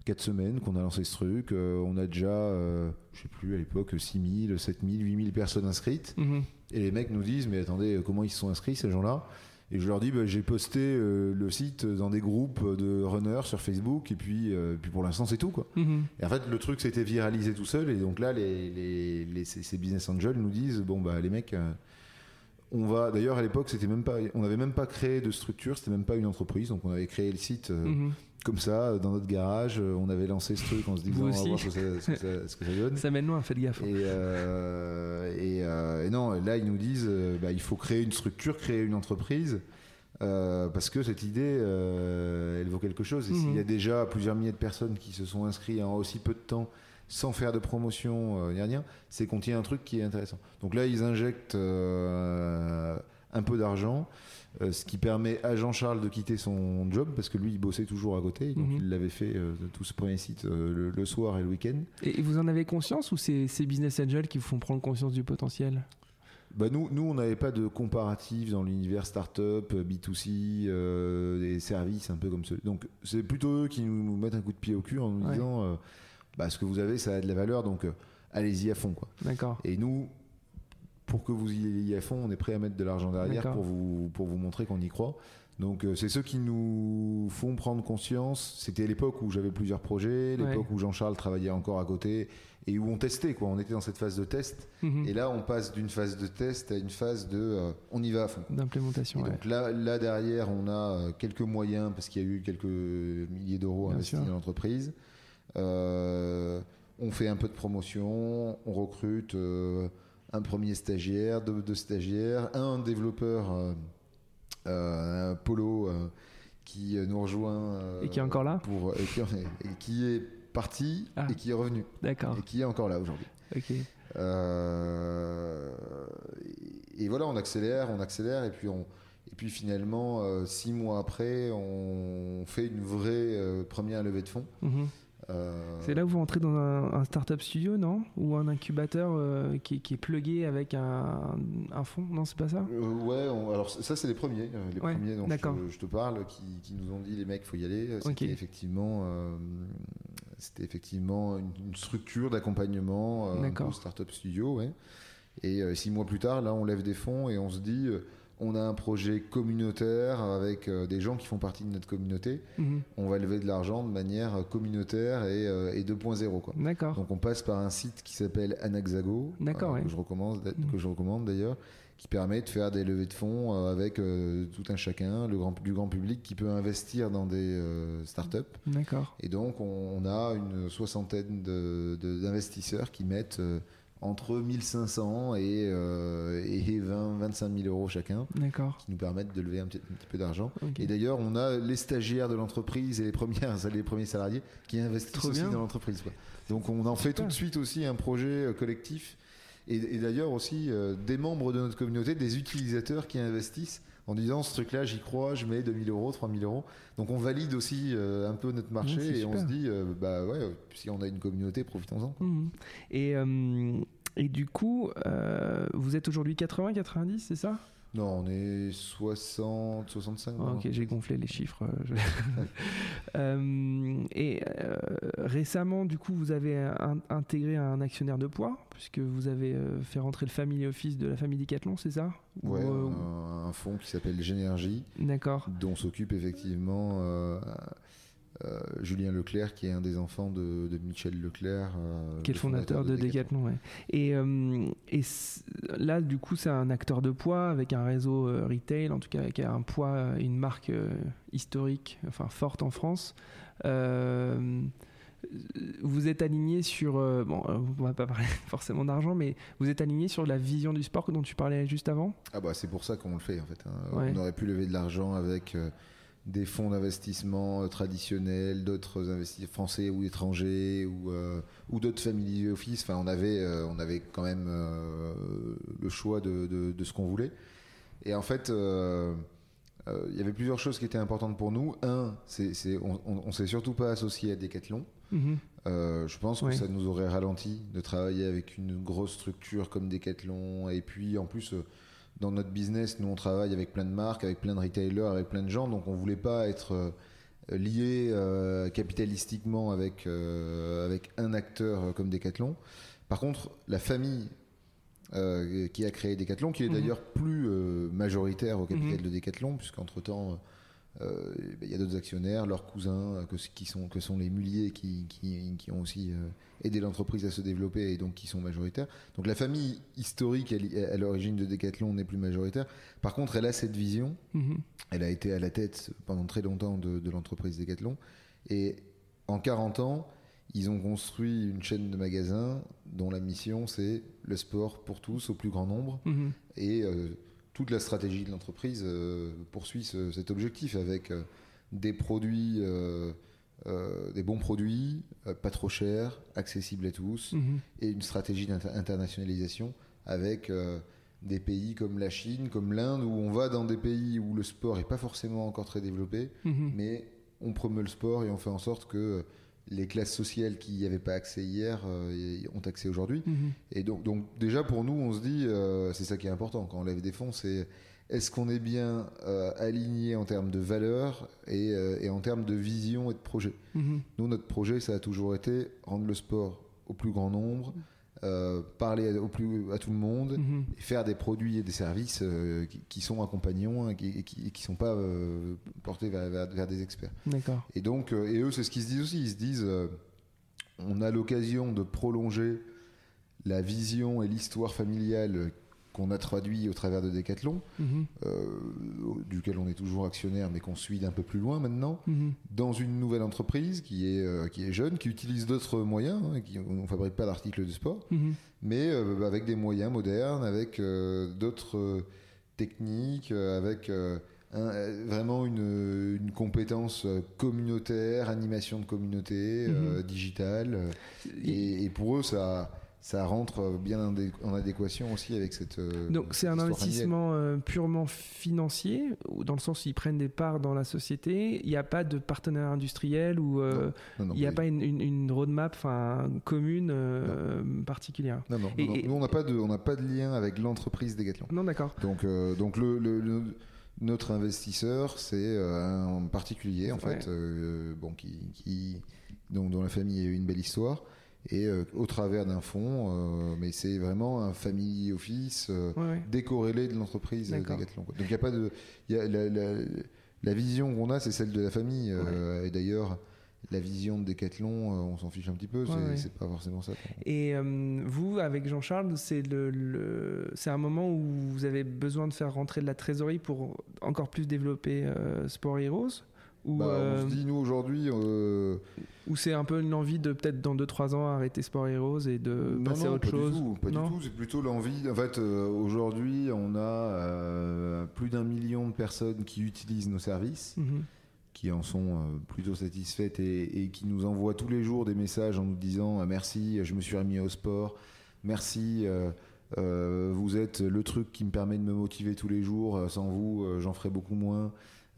4 semaines qu'on a lancé ce truc. euh, on a déjà, euh, je sais plus, à l'époque, 6000, 7000, 8000 personnes inscrites. Mhm. Et les mecs nous disent, mais attendez, euh, comment ils se sont inscrits, ces gens-là? Et je leur dis, bah, j'ai posté euh, le site dans des groupes de runners sur Facebook. Et puis, euh, puis pour l'instant, c'est tout. Quoi. Mhm. Et en fait, le truc s'était viralisé tout seul. Et donc là, les, les- les- ces, business angels nous disent bon, bah, les mecs, euh, on va. D'ailleurs, à l'époque, c'était même pas, on n'avait même pas créé de structure, c'était même pas une entreprise. Donc, on avait créé le site euh, Mhm. comme ça, dans notre garage. Euh, On avait lancé ce truc en se disant on va voir ce que ça, ce que ça- ce que ça donne. Ça mène loin, faites gaffe. Et, euh, et, euh, et non, là, ils nous disent euh, bah, il faut créer une structure, créer une entreprise. euh, parce que cette idée, euh, elle vaut quelque chose. Et Mhm. s'il y a déjà plusieurs milliers de personnes qui se sont inscrites en aussi peu de temps, sans faire de promotion, euh, rien, c'est qu'on tient un truc qui est intéressant. Donc là, ils injectent euh, un peu d'argent, euh, ce qui permet à Jean-Charles de quitter son job, parce que lui, il bossait toujours à côté. Donc Mhm. il l'avait fait euh, tout ce premier site euh, le, le soir et le week-end. Et vous en avez conscience ou c'est ces business angels qui vous font prendre conscience du potentiel? Bah nous, nous, on n'avait pas de comparatif dans l'univers startup, B2C, euh, des services un peu comme ça. Donc, c'est plutôt eux qui nous mettent un coup de pied au cul en nous Ouais. disant euh, bah, ce que vous avez, ça a de la valeur, donc euh, allez-y à fond. Quoi. D'accord. Et nous, pour que vous y ayez à fond, on est prêt à mettre de l'argent derrière pour vous, pour vous montrer qu'on y croit. Donc, euh, c'est ceux qui nous font prendre conscience. C'était l'époque où j'avais plusieurs projets, l'époque où Jean-Charles travaillait encore à côté et où on testait. Quoi. On était dans cette phase de test. Mhm. Et là, on passe d'une phase de test à une phase de euh, on y va à fond. D'implémentation, ouais. donc là, là derrière, on a quelques moyens parce qu'il y a eu quelques milliers d'euros investis dans l'entreprise. Euh, on fait un peu de promotion, on recrute euh, un premier stagiaire, deux, deux stagiaires, un développeur, euh, un Polo, qui nous rejoint. Et qui est encore là pour, et, qui, et qui est parti Ah. et qui est revenu D'accord. et qui est encore là aujourd'hui. Ok. Euh, et, et voilà, on accélère, on accélère, et puis on, et puis finalement, euh, six mois après, on fait une vraie euh, première levée de fonds. Mhm. C'est là où vous entrez dans un, un startup studio, non? Ou un incubateur euh, qui, qui est plugué avec un, un fonds Non, c'est pas ça? Euh, ouais, on- alors ça c'est les premiers, euh, les Ouais, premiers dont je te, je te parle, qui, qui nous ont dit les mecs, faut y aller. C'était effectivement, euh, c'était effectivement une, une structure d'accompagnement, euh, peu startup studio, ouais. Et euh, six mois plus tard, là, on lève des fonds et on se dit, euh, on a un projet communautaire avec euh, des gens qui font partie de notre communauté. Mhm. On va lever de l'argent de manière euh, communautaire et, euh, et 2.0, quoi. D'accord. Donc on passe par un site qui s'appelle Anaxago, D'accord, ouais. que, je recommande, Mm. que je recommande d'ailleurs, qui permet de faire des levées de fonds avec euh, tout un chacun, le grand, du grand public qui peut investir dans des euh, startups. D'accord. Et donc on, on a une soixantaine de- de- d'investisseurs qui mettent entre 1500 et, euh, et 20, 25 000 euros chacun, qui nous permettent de lever un petit, un petit peu d'argent. Et d'ailleurs, on a les stagiaires de l'entreprise et les, premières, les premiers salariés qui investissent aussi bien. dans l'entreprise. Donc on en fait Super. tout de suite aussi un projet euh, collectif. Et, et d'ailleurs aussi euh, des membres de notre communauté, des utilisateurs qui investissent en disant ce truc-là, j'y crois, je mets 2000 euros, 3000 euros. Donc on valide aussi euh, un peu notre marché et on se dit, euh, bah ouais, si on a une communauté, profitons-en. Mhm. Et, euh, et du coup, vous êtes aujourd'hui 80, 90, c'est ça? Non, on est 60, 65. Ah, Ok, j'ai gonflé les chiffres. euh, Euh, et euh, récemment, du coup, vous avez un- intégré un actionnaire de poids, puisque vous avez euh, fait rentrer le family office de la famille Decathlon, c'est ça? Ou, Ouais, un, un fonds qui s'appelle Génergie. D'accord. dont s'occupe effectivement euh, Julien Leclerc, qui est un des enfants de, de Michel Leclerc. euh, Qui est le fondateur de Decathlon, ouais. Et, euh, et là, du coup, c'est un acteur de poids avec un réseau retail, en tout cas avec un poids, une marque historique, enfin forte en France. Vous êtes aligné sur. bon, on va pas parler forcément d'argent, mais vous êtes aligné sur la vision du sport dont tu parlais juste avant? Ah, bah, c'est pour ça qu'on le fait, en fait. Hein. On aurait pu lever de l'argent avec des fonds d'investissement euh, traditionnels, d'autres investisseurs français ou étrangers, ou, euh, ou d'autres family office. Enfin, on avait, euh, on avait quand même le choix de, de, ce qu'on voulait. Et en fait, il y avait plusieurs choses qui étaient importantes pour nous. Un, c'est, on, ne s'est surtout pas associé à Decathlon. Mm-hmm. je pense que ça nous aurait ralenti de travailler avec une grosse structure comme Decathlon. Et puis, en plus dans notre business, nous on travaille avec plein de marques, avec plein de retailers, avec plein de gens, donc on voulait pas être euh, lié euh, capitalistiquement avec, euh, avec un acteur comme Decathlon. Par contre, la famille qui a créé Decathlon, qui est mhm. d'ailleurs plus majoritaire au capital mhm. de Decathlon, puisqu'entre-temps il y a d'autres actionnaires, leurs cousins, euh, que, qui sont, que sont les muliers qui, qui, ont aussi euh, aidé l'entreprise à se développer et donc qui sont majoritaires. Donc la famille historique à l'origine de Decathlon n'est plus majoritaire. Par contre, elle a cette vision. Mm-hmm. Elle a été à la tête pendant très longtemps de, l'entreprise Decathlon. Et en 40 ans, ils ont construit une chaîne de magasins dont la mission c'est le sport pour tous au plus grand nombre. Mm-hmm. Et toute la stratégie de l'entreprise euh, poursuit cet objectif avec euh, des produits, euh, des bons produits, pas trop chers, accessibles à tous, mhm. et une stratégie d'internationalisation avec des pays comme la Chine, comme l'Inde, où on va dans des pays où le sport n'est pas forcément encore très développé, mhm. mais on promeut le sport et on fait en sorte que les classes sociales qui n'y avaient pas accès hier euh, ont accès aujourd'hui. Mhm. Et donc, donc, déjà pour nous, on se dit, euh, c'est ça qui est important quand on lève des fonds, c'est est-ce qu'on est bien euh, aligné en termes de valeur et, en termes de vision et de projet? Mhm. Nous, notre projet, ça a toujours été rendre le sport au plus grand nombre, euh, parler au plus, à tout le monde mhm. et faire des produits et des services euh, qui, sont accompagnants et qui ne sont pas euh, portés vers, vers, des experts. D'accord. Et donc, et eux, c'est ce qu'ils se disent aussi. Ils se disent, on a l'occasion de prolonger la vision et l'histoire familiale qu'on a traduit au travers de Decathlon, mhm. euh, duquel on est toujours actionnaire, mais qu'on suit d'un peu plus loin maintenant, mhm. dans une nouvelle entreprise qui est, euh, qui est jeune, qui utilise d'autres moyens, hein, qui, on ne fabrique pas d'articles de sport, mhm. mais euh, avec des moyens modernes, avec d'autres techniques, avec vraiment une, une, compétence communautaire, animation de communauté, digitale. Et, et, pour eux, ça ça rentre bien en adéquation aussi avec cette. Euh, Donc c'est un investissement euh, purement financier, dans le sens où ils prennent des parts dans la société. Il n'y a pas de partenaire industriel ou euh, il n'y a pas une, une, roadmap commune particulière. Non, non, nous on n'a pas de on n'a pas de lien avec l'entreprise Decathlon. Non d'accord. Donc donc le, notre investisseur c'est un particulier en fait bon qui, qui dont, dont la famille a eu une belle histoire et euh, au travers d'un fonds, euh, mais c'est vraiment un family office euh, décorrélé de l'entreprise Decathlon. Donc il y a pas de, y a la, vision qu'on a, c'est celle de la famille. et d'ailleurs, la vision de Decathlon, on s'en fiche un petit peu, c'est pas forcément ça. Et vous, avec Jean-Charles, c'est le, c'est un moment où vous avez besoin de faire rentrer de la trésorerie pour encore plus développer Sport Heroes? Bah, on se euh, dit, nous, aujourd'hui. Euh, ou c'est un peu une envie de peut-être dans 2-3 ans arrêter Sport Heroes et de passer à autre chose Pas du tout, c'est plutôt l'envie. En fait, euh, aujourd'hui, on a plus d'un million de personnes qui utilisent nos services. Mhm. qui en sont plutôt satisfaites et, qui nous envoient tous les jours des messages en nous disant merci, je me suis remis au sport, merci, vous êtes le truc qui me permet de me motiver tous les jours, sans vous j'en ferai beaucoup moins.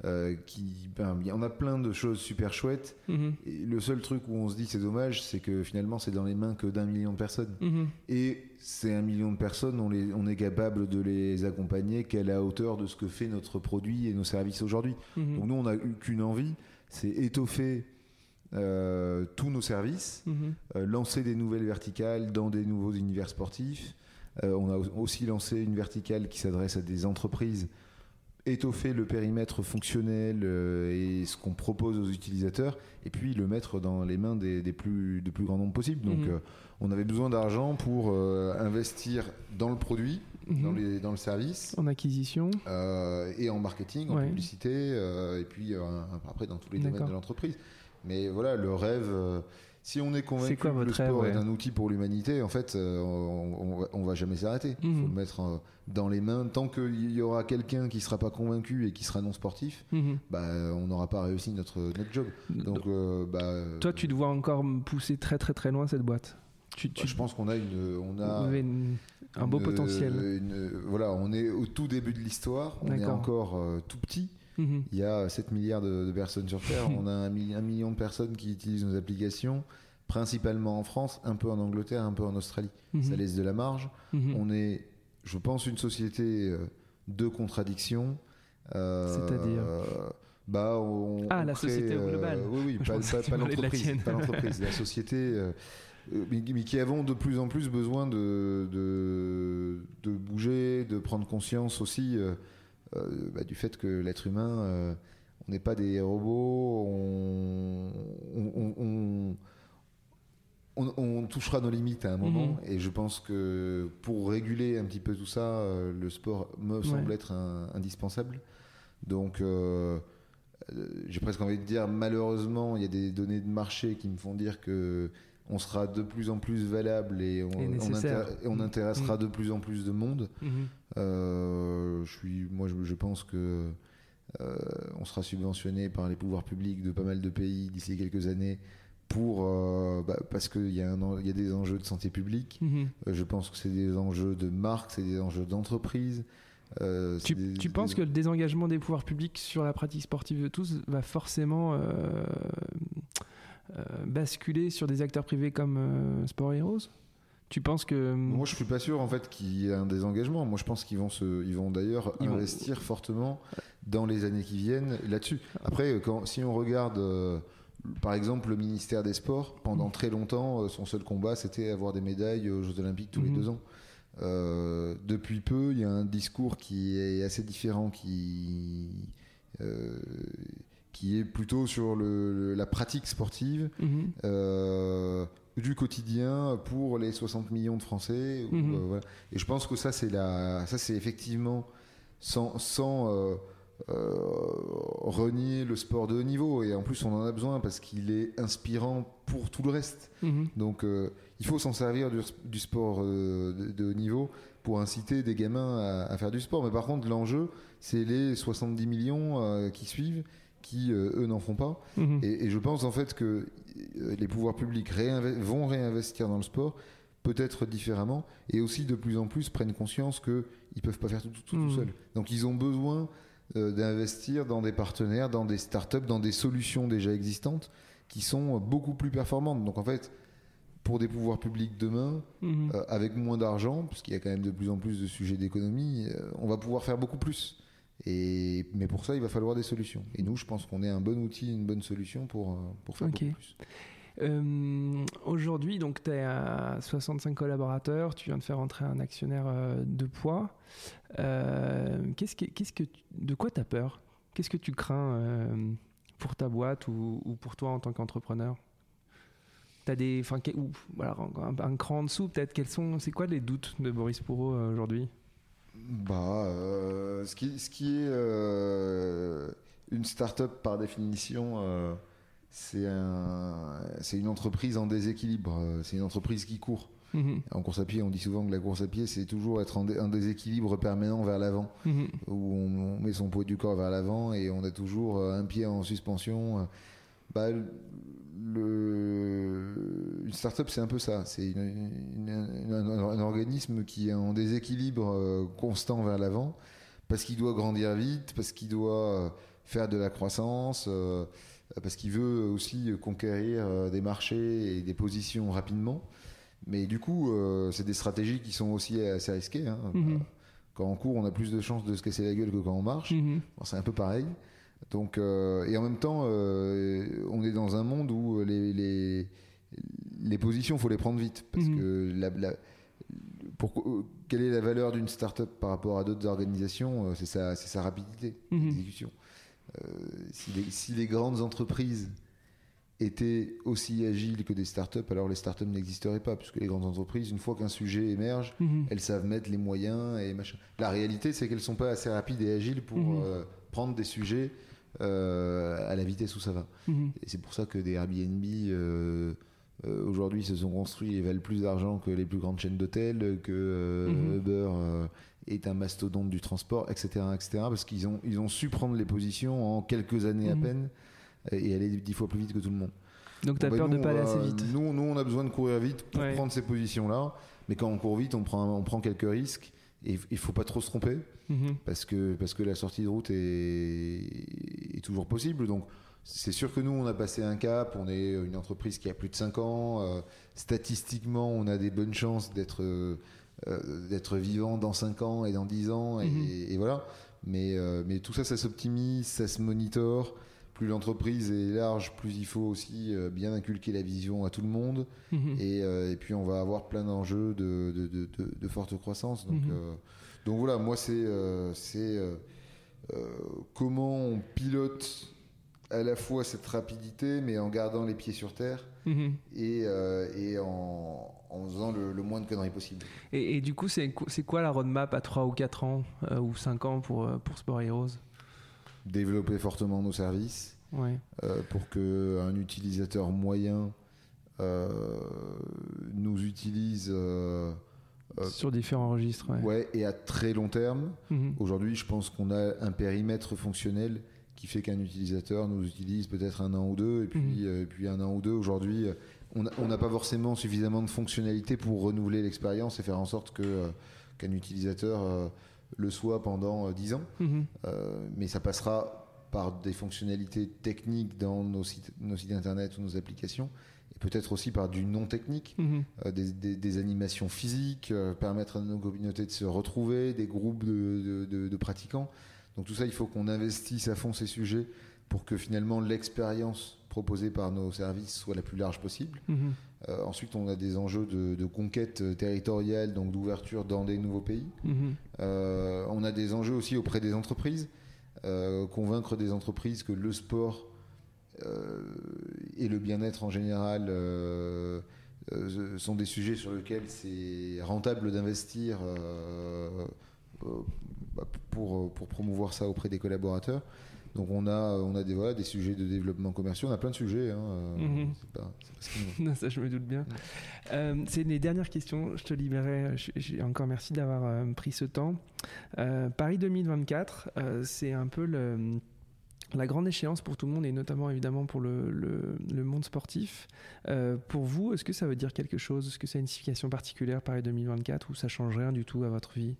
Euh, qui, ben, on a plein de choses super chouettes. Mhm. Et le seul truc où on se dit c'est dommage, c'est que finalement c'est dans les mains que d'un million de personnes. Mhm. Et c'est un million de personnes, on, les, on est capable de les accompagner qu'à la hauteur de ce que fait notre produit et nos services aujourd'hui. Mhm. Donc nous, on n'a eu qu'une envie, c'est étoffer. Euh, tous nos services, euh, lancer des nouvelles verticales dans des nouveaux univers sportifs. on a aussi lancé une verticale qui s'adresse à des entreprises étoffer le périmètre fonctionnel euh, et ce qu'on propose aux utilisateurs, et puis le mettre dans les mains des, plus, de plus grand nombre possible. Donc, mhm. euh, on avait besoin d'argent pour euh, investir dans le produit, mhm. dans, les, dans, le service, en acquisition et en marketing, en publicité, et puis après dans tous les domaines de l'entreprise. Mais voilà, le rêve si on est convaincu quoi que le sport rêve, est un outil pour l'humanité, en fait, euh, on, on va, on va jamais s'arrêter. Il Mhm. faut le mettre euh, dans les mains. Tant qu'il y aura quelqu'un qui sera pas convaincu et qui sera non sportif, Mhm. bah, on n'aura pas réussi notre, notre job. Donc, euh, bah, Toi, tu te vois encore me pousser très très très loin cette boîte? Tu, bah, je pense qu'on a une, on vous a avez une- un beau une- potentiel. une- voilà, on est au tout début de l'histoire. On est encore tout petit. Mhm. Il y a 7 milliards de, de personnes sur Terre. on a un, mi- un million de personnes qui utilisent nos applications, principalement en France, un peu en Angleterre, un peu en Australie. Mhm. Ça laisse de la marge. Mhm. On est, je pense, une société euh, de contradictions. Euh, C'est-à-dire bah, on, Ah, on la crée, société euh, globale. oui, oui, pas, pas- pas l'entreprise. tienne. Pas l'entreprise, la société. euh, euh, mais, qui avons de plus en plus besoin de, de, de bouger, de prendre conscience aussi euh, euh, bah, du fait que l'être humain, euh, on n'est pas des robots, on, on- on- on- on- on touchera nos limites à un moment, Mhm. et je pense que pour réguler un petit peu tout ça, euh, le sport me semble être un- indispensable. Donc, euh, euh, j'ai presque envie de dire, malheureusement, il y a des données de marché qui me font dire que on sera de plus en plus valable et on, Et on nécessaire. intér- et on intéressera de plus en plus de monde. Mhm. Euh, je suis, moi, je, je pense que euh, on sera subventionné par les pouvoirs publics de pas mal de pays d'ici quelques années pour euh, bah, parce qu'il y, a un en- il y a des enjeux de santé publique. Mhm. Euh, je pense que c'est des enjeux de marque, c'est des enjeux d'entreprise. Euh, Tu, des- tu des- penses que le désengagement des pouvoirs publics sur la pratique sportive de tous va forcément euh, basculer sur des acteurs privés comme euh, Sport Heroes? Tu penses que Moi, je suis pas sûr en fait qu'il y ait un désengagement. Moi, je pense qu'ils vont se, ils vont d'ailleurs vont- investir fortement dans les années qui viennent là-dessus. Après, quand, si on regarde, euh, par exemple, le ministère des Sports, pendant Mm. très longtemps, euh, son seul combat, c'était avoir des médailles aux Jeux Olympiques tous les Mhm. deux ans. Euh, depuis peu, il y a un discours qui est assez différent, qui euh, qui est plutôt sur le- le- la pratique sportive Mhm. euh, du quotidien pour les 60 millions de Français. ou, Mhm. euh, voilà. Et je pense que ça, c'est la, ça, c'est effectivement sans, sans euh, renier le sport de haut niveau. Et en plus, on en a besoin parce qu'il est inspirant pour tout le reste. Mhm. Donc, il faut s'en servir du, du sport de, de haut niveau pour inciter des gamins à, à faire du sport. Mais par contre, l'enjeu, c'est les 70 millions euh, qui suivent, qui, euh, eux, n'en font pas. Mhm. Et, et je pense en fait que euh, les pouvoirs publics réinve- vont réinvestir dans le sport, peut-être différemment, et aussi de plus en plus prennent conscience qu'ils ne peuvent pas faire tout, tout, tout Mhm. seuls. Donc ils ont besoin euh, d'investir dans des partenaires, dans des startups, dans des solutions déjà existantes qui sont beaucoup plus performantes. Donc en fait, pour des pouvoirs publics demain, Mhm. euh, avec moins d'argent, puisqu'il y a quand même de plus en plus de sujets d'économie, euh, on va pouvoir faire beaucoup plus. Et, mais pour ça, il va falloir des solutions. Et nous, je pense qu'on est un bon outil, une bonne solution pour, euh, pour faire beaucoup plus. Euh, Aujourd'hui, donc, tu es à 65 collaborateurs, tu viens de faire entrer un actionnaire euh, de poids. Euh, qu'est-ce que, qu'est-ce que, tu- de quoi tu as peur? Qu'est-ce que tu crains pour ta boîte ou, ou pour toi en tant qu'entrepreneur? T'as des, enfin, voilà, un, un cran en dessous peut-être. Quels sont, c'est quoi les doutes de Boris Pourreau aujourd'hui? Bah, euh, ce, qui, ce qui est euh, une start-up par définition, euh, c'est un, une entreprise en déséquilibre. C'est une entreprise qui court. Mhm, En course à pied, on dit souvent que la course à pied, c'est toujours être en dé- un déséquilibre permanent vers l'avant. mhm, où on, on met son poids du corps vers l'avant et on a toujours un pied en suspension. Bah, le, une start-up, c'est un peu ça. C'est une- une- un, un organisme qui est en déséquilibre euh, constant vers l'avant parce qu'il doit grandir vite, parce qu'il doit euh, faire de la croissance, euh, parce qu'il veut aussi conquérir des marchés et des positions rapidement. Mais du coup, c'est des stratégies qui sont aussi assez risquées. hein. Mhm. Quand on court, on a plus de chances de se casser la gueule que quand on marche. mhm, Bon, c'est un peu pareil. Donc, euh, et en même temps, euh, on est dans un monde où les, les, les positions, faut les prendre vite. Parce Mhm. que la, la- pour- euh, quelle est la valeur d'une start-up par rapport à d'autres organisations C'est sa, c'est sa rapidité Mhm. d'exécution. Euh, si, les, si les grandes entreprises étaient aussi agiles que des start-up, alors les start-up n'existeraient pas, puisque les grandes entreprises, une fois qu'un sujet émerge, mhm. elles savent mettre les moyens et machin. La réalité, c'est qu'elles sont pas assez rapides et agiles pour prendre des sujets à la vitesse où ça va. Mhm. Et c'est pour ça que des Airbnb euh, euh, aujourd'hui se sont construits et valent plus d'argent que les plus grandes chaînes d'hôtels, que Mhm. Uber est un mastodonte du transport, etc., etc. Parce qu'ils ont, ils ont su prendre les positions en quelques années à Mhm. peine et aller dix fois plus vite que tout le monde. Donc tu as Bon, bah, peur de nous, pas aller assez vite. Nous, nous, on a besoin de courir vite pour Ouais. prendre ces positions-là. Mais quand on court vite, on prend, on prend quelques risques. Et il faut pas trop se tromper Mhm. parce que, parce que la sortie de route est, est toujours possible. Donc, c'est sûr que nous, on a passé un cap. On est une entreprise qui a plus de 5 ans. Euh, statistiquement, on a des bonnes chances d'être euh, d'être vivant dans 5 ans et dans 10 ans. Et, Mhm. et voilà. Mais, euh, mais tout ça, ça s'optimise, ça se monitore. Plus l'entreprise est large, plus il faut aussi euh, bien inculquer la vision à tout le monde. Mhm. Et, euh, et puis on va avoir plein d'enjeux de, de, de, de- de forte croissance. Donc, Mhm. euh, donc voilà, moi c'est euh, comment on pilote à la fois cette rapidité, mais en gardant les pieds sur terre Mhm. et, et en, en faisant le, le moins de conneries possible. Et, et du coup, c'est qu- c'est quoi la roadmap à 3 ou 4 ans ou 5 ans pour, pour Sport Heroes? Développer fortement nos services Ouais. euh, pour qu'un utilisateur moyen euh, nous utilise euh, euh, Sur différents registres. Ouais. ouais, et à très long terme. Mhm. Aujourd'hui, je pense qu'on a un périmètre fonctionnel qui fait qu'un utilisateur nous utilise peut-être un an ou deux, et puis, Mhm. et puis un an ou deux. Aujourd'hui, on n'a pas forcément suffisamment de fonctionnalités pour renouveler l'expérience et faire en sorte que, qu'un utilisateur le soit pendant euh, 10 ans. Mhm. Euh, mais ça passera par des fonctionnalités techniques dans nos sites, nos sites internet ou nos applications, et peut-être aussi par du non technique. Mhm. Euh, des, des- des animations physiques, euh, permettre à nos communautés de se retrouver, des groupes de, de- de- de pratiquants. Donc tout ça, il faut qu'on investisse à fond ces sujets pour que finalement l'expérience proposée par nos services soit la plus large possible. Mhm. Euh, ensuite, on a des enjeux de, de conquête euh, territoriale, donc d'ouverture dans des nouveaux pays. Mhm. Euh, on a des enjeux aussi auprès des entreprises, euh, convaincre des entreprises que le sport et le bien-être en général sont des sujets sur lesquels c'est rentable d'investir bah, pour, pour promouvoir ça auprès des collaborateurs. Donc on a, on a des, voilà, des sujets de développement commercial, on a plein de sujets. hein, euh, Mhm. pas- pas Non, ça, je me doute bien. Euh, c'est les dernières questions. Je te libérais. Encore merci d'avoir euh, pris ce temps. Paris 2024, euh, c'est un peu le- la grande échéance pour tout le monde et notamment évidemment pour le, le- le monde sportif. Euh, pour vous, est-ce que ça veut dire quelque chose? Est-ce que ça a une signification particulière Paris 2024 ou ça change rien du tout à votre vie?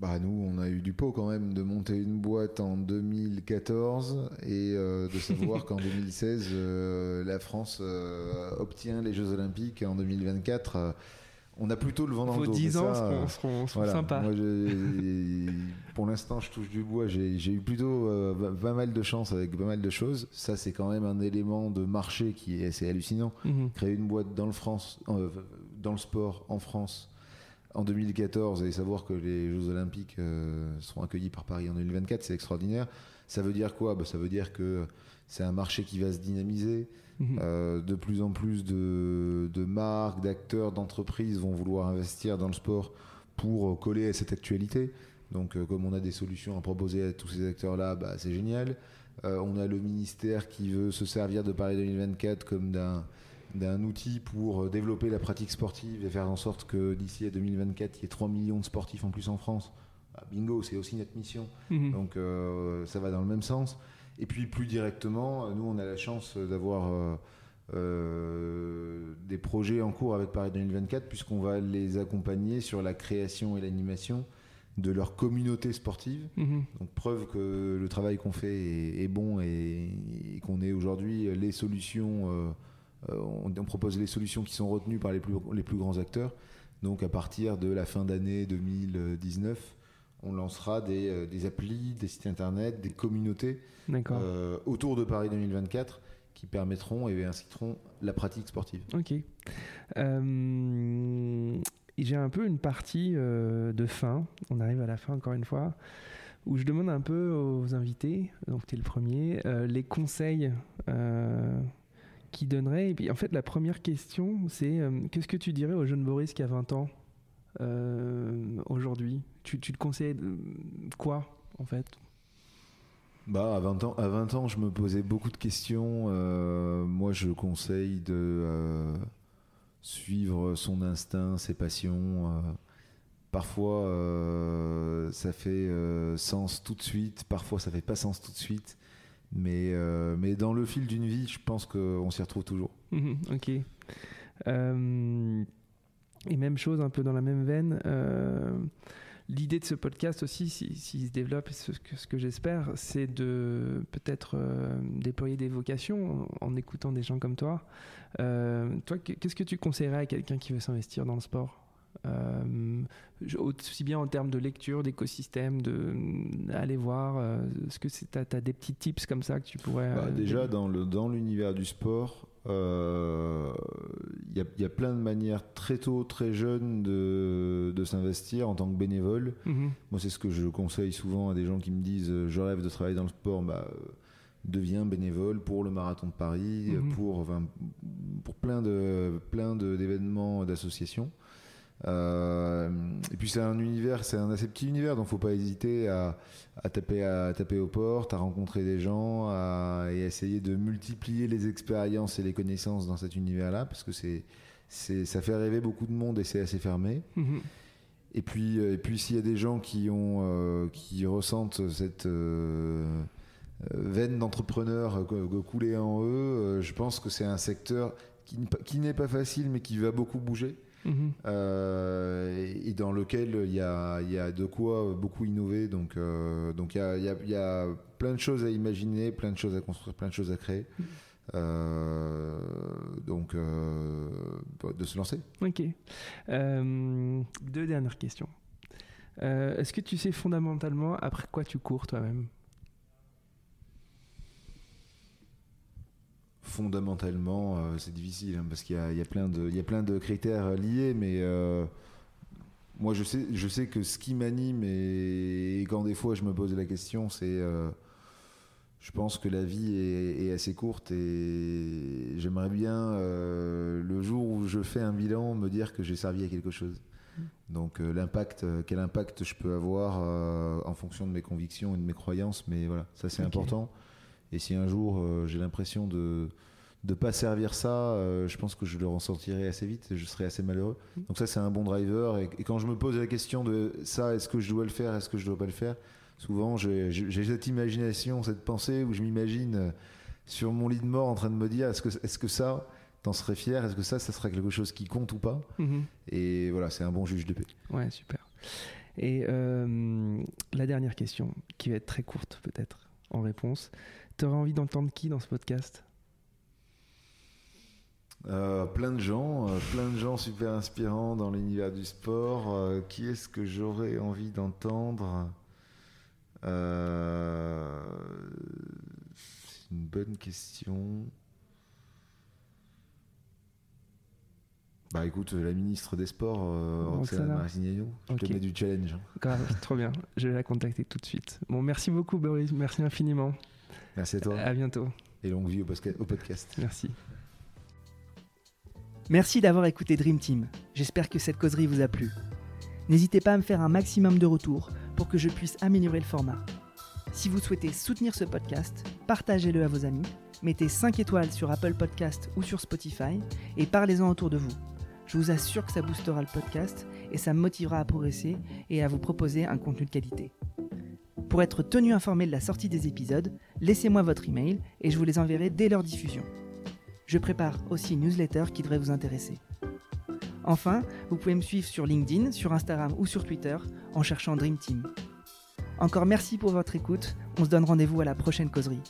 Bah nous, on a eu du pot quand même de monter une boîte en 2014 et euh, de savoir qu'en 2016, euh, la France euh, obtient les Jeux Olympiques en 2024. euh, on a plutôt le vent dans le dos. 10 mais ans ça, seront, seront- seront voilà. sympas. Moi, j'ai- pour l'instant, je touche du bois. J'ai eu plutôt pas- mal de chance avec pas mal de choses. Ça, c'est quand même un élément de marché qui est assez hallucinant Mhm. créer une boîte dans le France, dans le sport en France en 2014 et savoir que les Jeux Olympiques euh, seront accueillis par Paris en 2024, c'est extraordinaire. Ça veut dire quoi? Bah, Ça veut dire que c'est un marché qui va se dynamiser. Mhm. Euh, de plus en plus de, de marques, d'acteurs, d'entreprises vont vouloir investir dans le sport pour coller à cette actualité. Donc, euh, comme on a des solutions à proposer à tous ces acteurs-là, bah, c'est génial. On a le ministère qui veut se servir de Paris 2024 comme d'un d'un outil pour euh, développer la pratique sportive et faire en sorte que d'ici à 2024, il y ait 3 millions de sportifs en plus en France. Bah, bingo, c'est aussi notre mission. Mhm. Donc euh, ça va dans le même sens. Et puis plus directement, nous on a la chance d'avoir euh, euh, des projets en cours avec Paris 2024 puisqu'on va les accompagner sur la création et l'animation de leur communauté sportive. Mhm. Donc preuve que le travail qu'on fait est, est bon et, et qu'on ait aujourd'hui les solutions, euh, euh, on, on propose les solutions qui sont retenues par les plus, les plus grands acteurs. Donc à partir de la fin d'année 2019, on lancera des, euh, des applis, des sites internet, des communautés euh, autour de Paris 2024 qui permettront et inciteront la pratique sportive. Ok. Euh, J'ai un peu une partie euh, de fin. On arrive à la fin encore une fois. Où je demande un peu aux invités, donc tu es le premier, euh, les conseils qu'ils donneraient. Et puis en fait, la première question, c'est euh, qu'est-ce que tu dirais au jeune Boris qui a 20 ans euh, aujourd'hui? Tu, te conseilles quoi en fait? Bah, à 20 ans, à 20 ans, je me posais beaucoup de questions. Euh, moi, je conseille de suivre son instinct, ses passions. Parfois, ça fait sens tout de suite. Parfois, ça fait pas sens tout de suite. Mais, mais dans le fil d'une vie, je pense qu'on s'y retrouve toujours. Mhm, ok. et même chose, un peu dans la même veine l'idée de ce podcast aussi, s'il si, se développe, ce que, j'espère, c'est de peut-être euh, déployer des vocations en, écoutant des gens comme toi. Euh, toi, qu'est-ce que tu conseillerais à quelqu'un qui veut s'investir dans le sport? Euh, aussi bien en termes de lecture, d'écosystème, d'aller voir. Est-ce que tu as, des petits tips comme ça que tu pourrais. Bah, déjà, dans l'univers dans du sport, il euh, y, a plein de manières très tôt, très jeune de, s'investir en tant que bénévole. Mhm. Moi, c'est ce que je conseille souvent à des gens qui me disent euh, je rêve de travailler dans le sport. Bah, euh, deviens bénévole pour le marathon de Paris, mhm. pour, pour plein de plein d'événements d'associations. Euh, et puis c'est un univers, c'est un assez petit univers, donc faut pas hésiter à, taper, à taper aux portes, à rencontrer des gens, à, et essayer de multiplier les expériences et les connaissances dans cet univers-là, parce que c'est, c'est, ça fait rêver beaucoup de monde et c'est assez fermé. Mhm. Et puis, euh, et puis s'il y a des gens qui ont, euh, qui ressentent cette veine d'entrepreneur couler en eux, je pense que c'est un secteur qui, qui n'est pas facile, mais qui va beaucoup bouger. Mhm. Euh, et dans lequel il y a, y a, de quoi beaucoup innover. Donc, euh, donc il, y a, y a, plein de choses à imaginer, plein de choses à construire, plein de choses à créer. Mhm. Euh, donc, de se lancer. Ok. deux dernières questions. Est-ce que tu sais fondamentalement après quoi tu cours toi-même? Fondamentalement, euh, c'est difficile hein, parce qu'il y, a, plein de, il plein de critères liés, mais euh, moi je sais, je sais que ce qui m'anime et, quand des fois je me pose la question, c'est euh, je pense que la vie est, assez courte et j'aimerais bien le jour où je fais un bilan me dire que j'ai servi à quelque chose. Donc l'impact, quel impact je peux avoir en fonction de mes convictions et de mes croyances, mais voilà, ça c'est important. Et si un jour euh, j'ai l'impression de ne pas servir ça, euh, je pense que je le ressentirai assez vite et je serai assez malheureux. Mm. Donc ça, c'est un bon driver. Et, quand je me pose la question de ça, est-ce que je dois le faire, est-ce que je dois pas le faire, souvent j'ai cette imagination, cette pensée où je m'imagine euh, sur mon lit de mort en train de me dire, est-ce que, est-ce que ça, t'en serais fier Est-ce que ça, ça serait quelque chose qui compte ou pas? Mm-hmm. Et voilà, c'est un bon juge de paix. Ouais, super. Et la dernière question, qui va être très courte peut-être en réponse. Tu aurais envie d'entendre qui dans ce podcast? Euh, plein de gens, euh, plein de gens super inspirants dans l'univers du sport. Euh, qui est-ce que j'aurais envie d'entendre? C'est une bonne question. Bah écoute, la ministre des Sports, Roxana Marzignano, je te mets du challenge. trop bien, je vais la contacter tout de suite. Bon, merci beaucoup Boris, merci infiniment. Merci à toi. À bientôt. Et longue vie au podcast. Merci. Merci d'avoir écouté Dream Team. J'espère que cette causerie vous a plu. N'hésitez pas à me faire un maximum de retours pour que je puisse améliorer le format. Si vous souhaitez soutenir ce podcast, partagez-le à vos amis, mettez 5 étoiles sur Apple Podcast ou sur Spotify et parlez-en autour de vous. Je vous assure que ça boostera le podcast et ça me motivera à progresser et à vous proposer un contenu de qualité. Pour être tenu informé de la sortie des épisodes, laissez-moi votre email et je vous les enverrai dès leur diffusion. Je prépare aussi une newsletter qui devrait vous intéresser. Enfin, vous pouvez me suivre sur LinkedIn, sur Instagram ou sur Twitter en cherchant Dream Team. Encore merci pour votre écoute, on se donne rendez-vous à la prochaine causerie.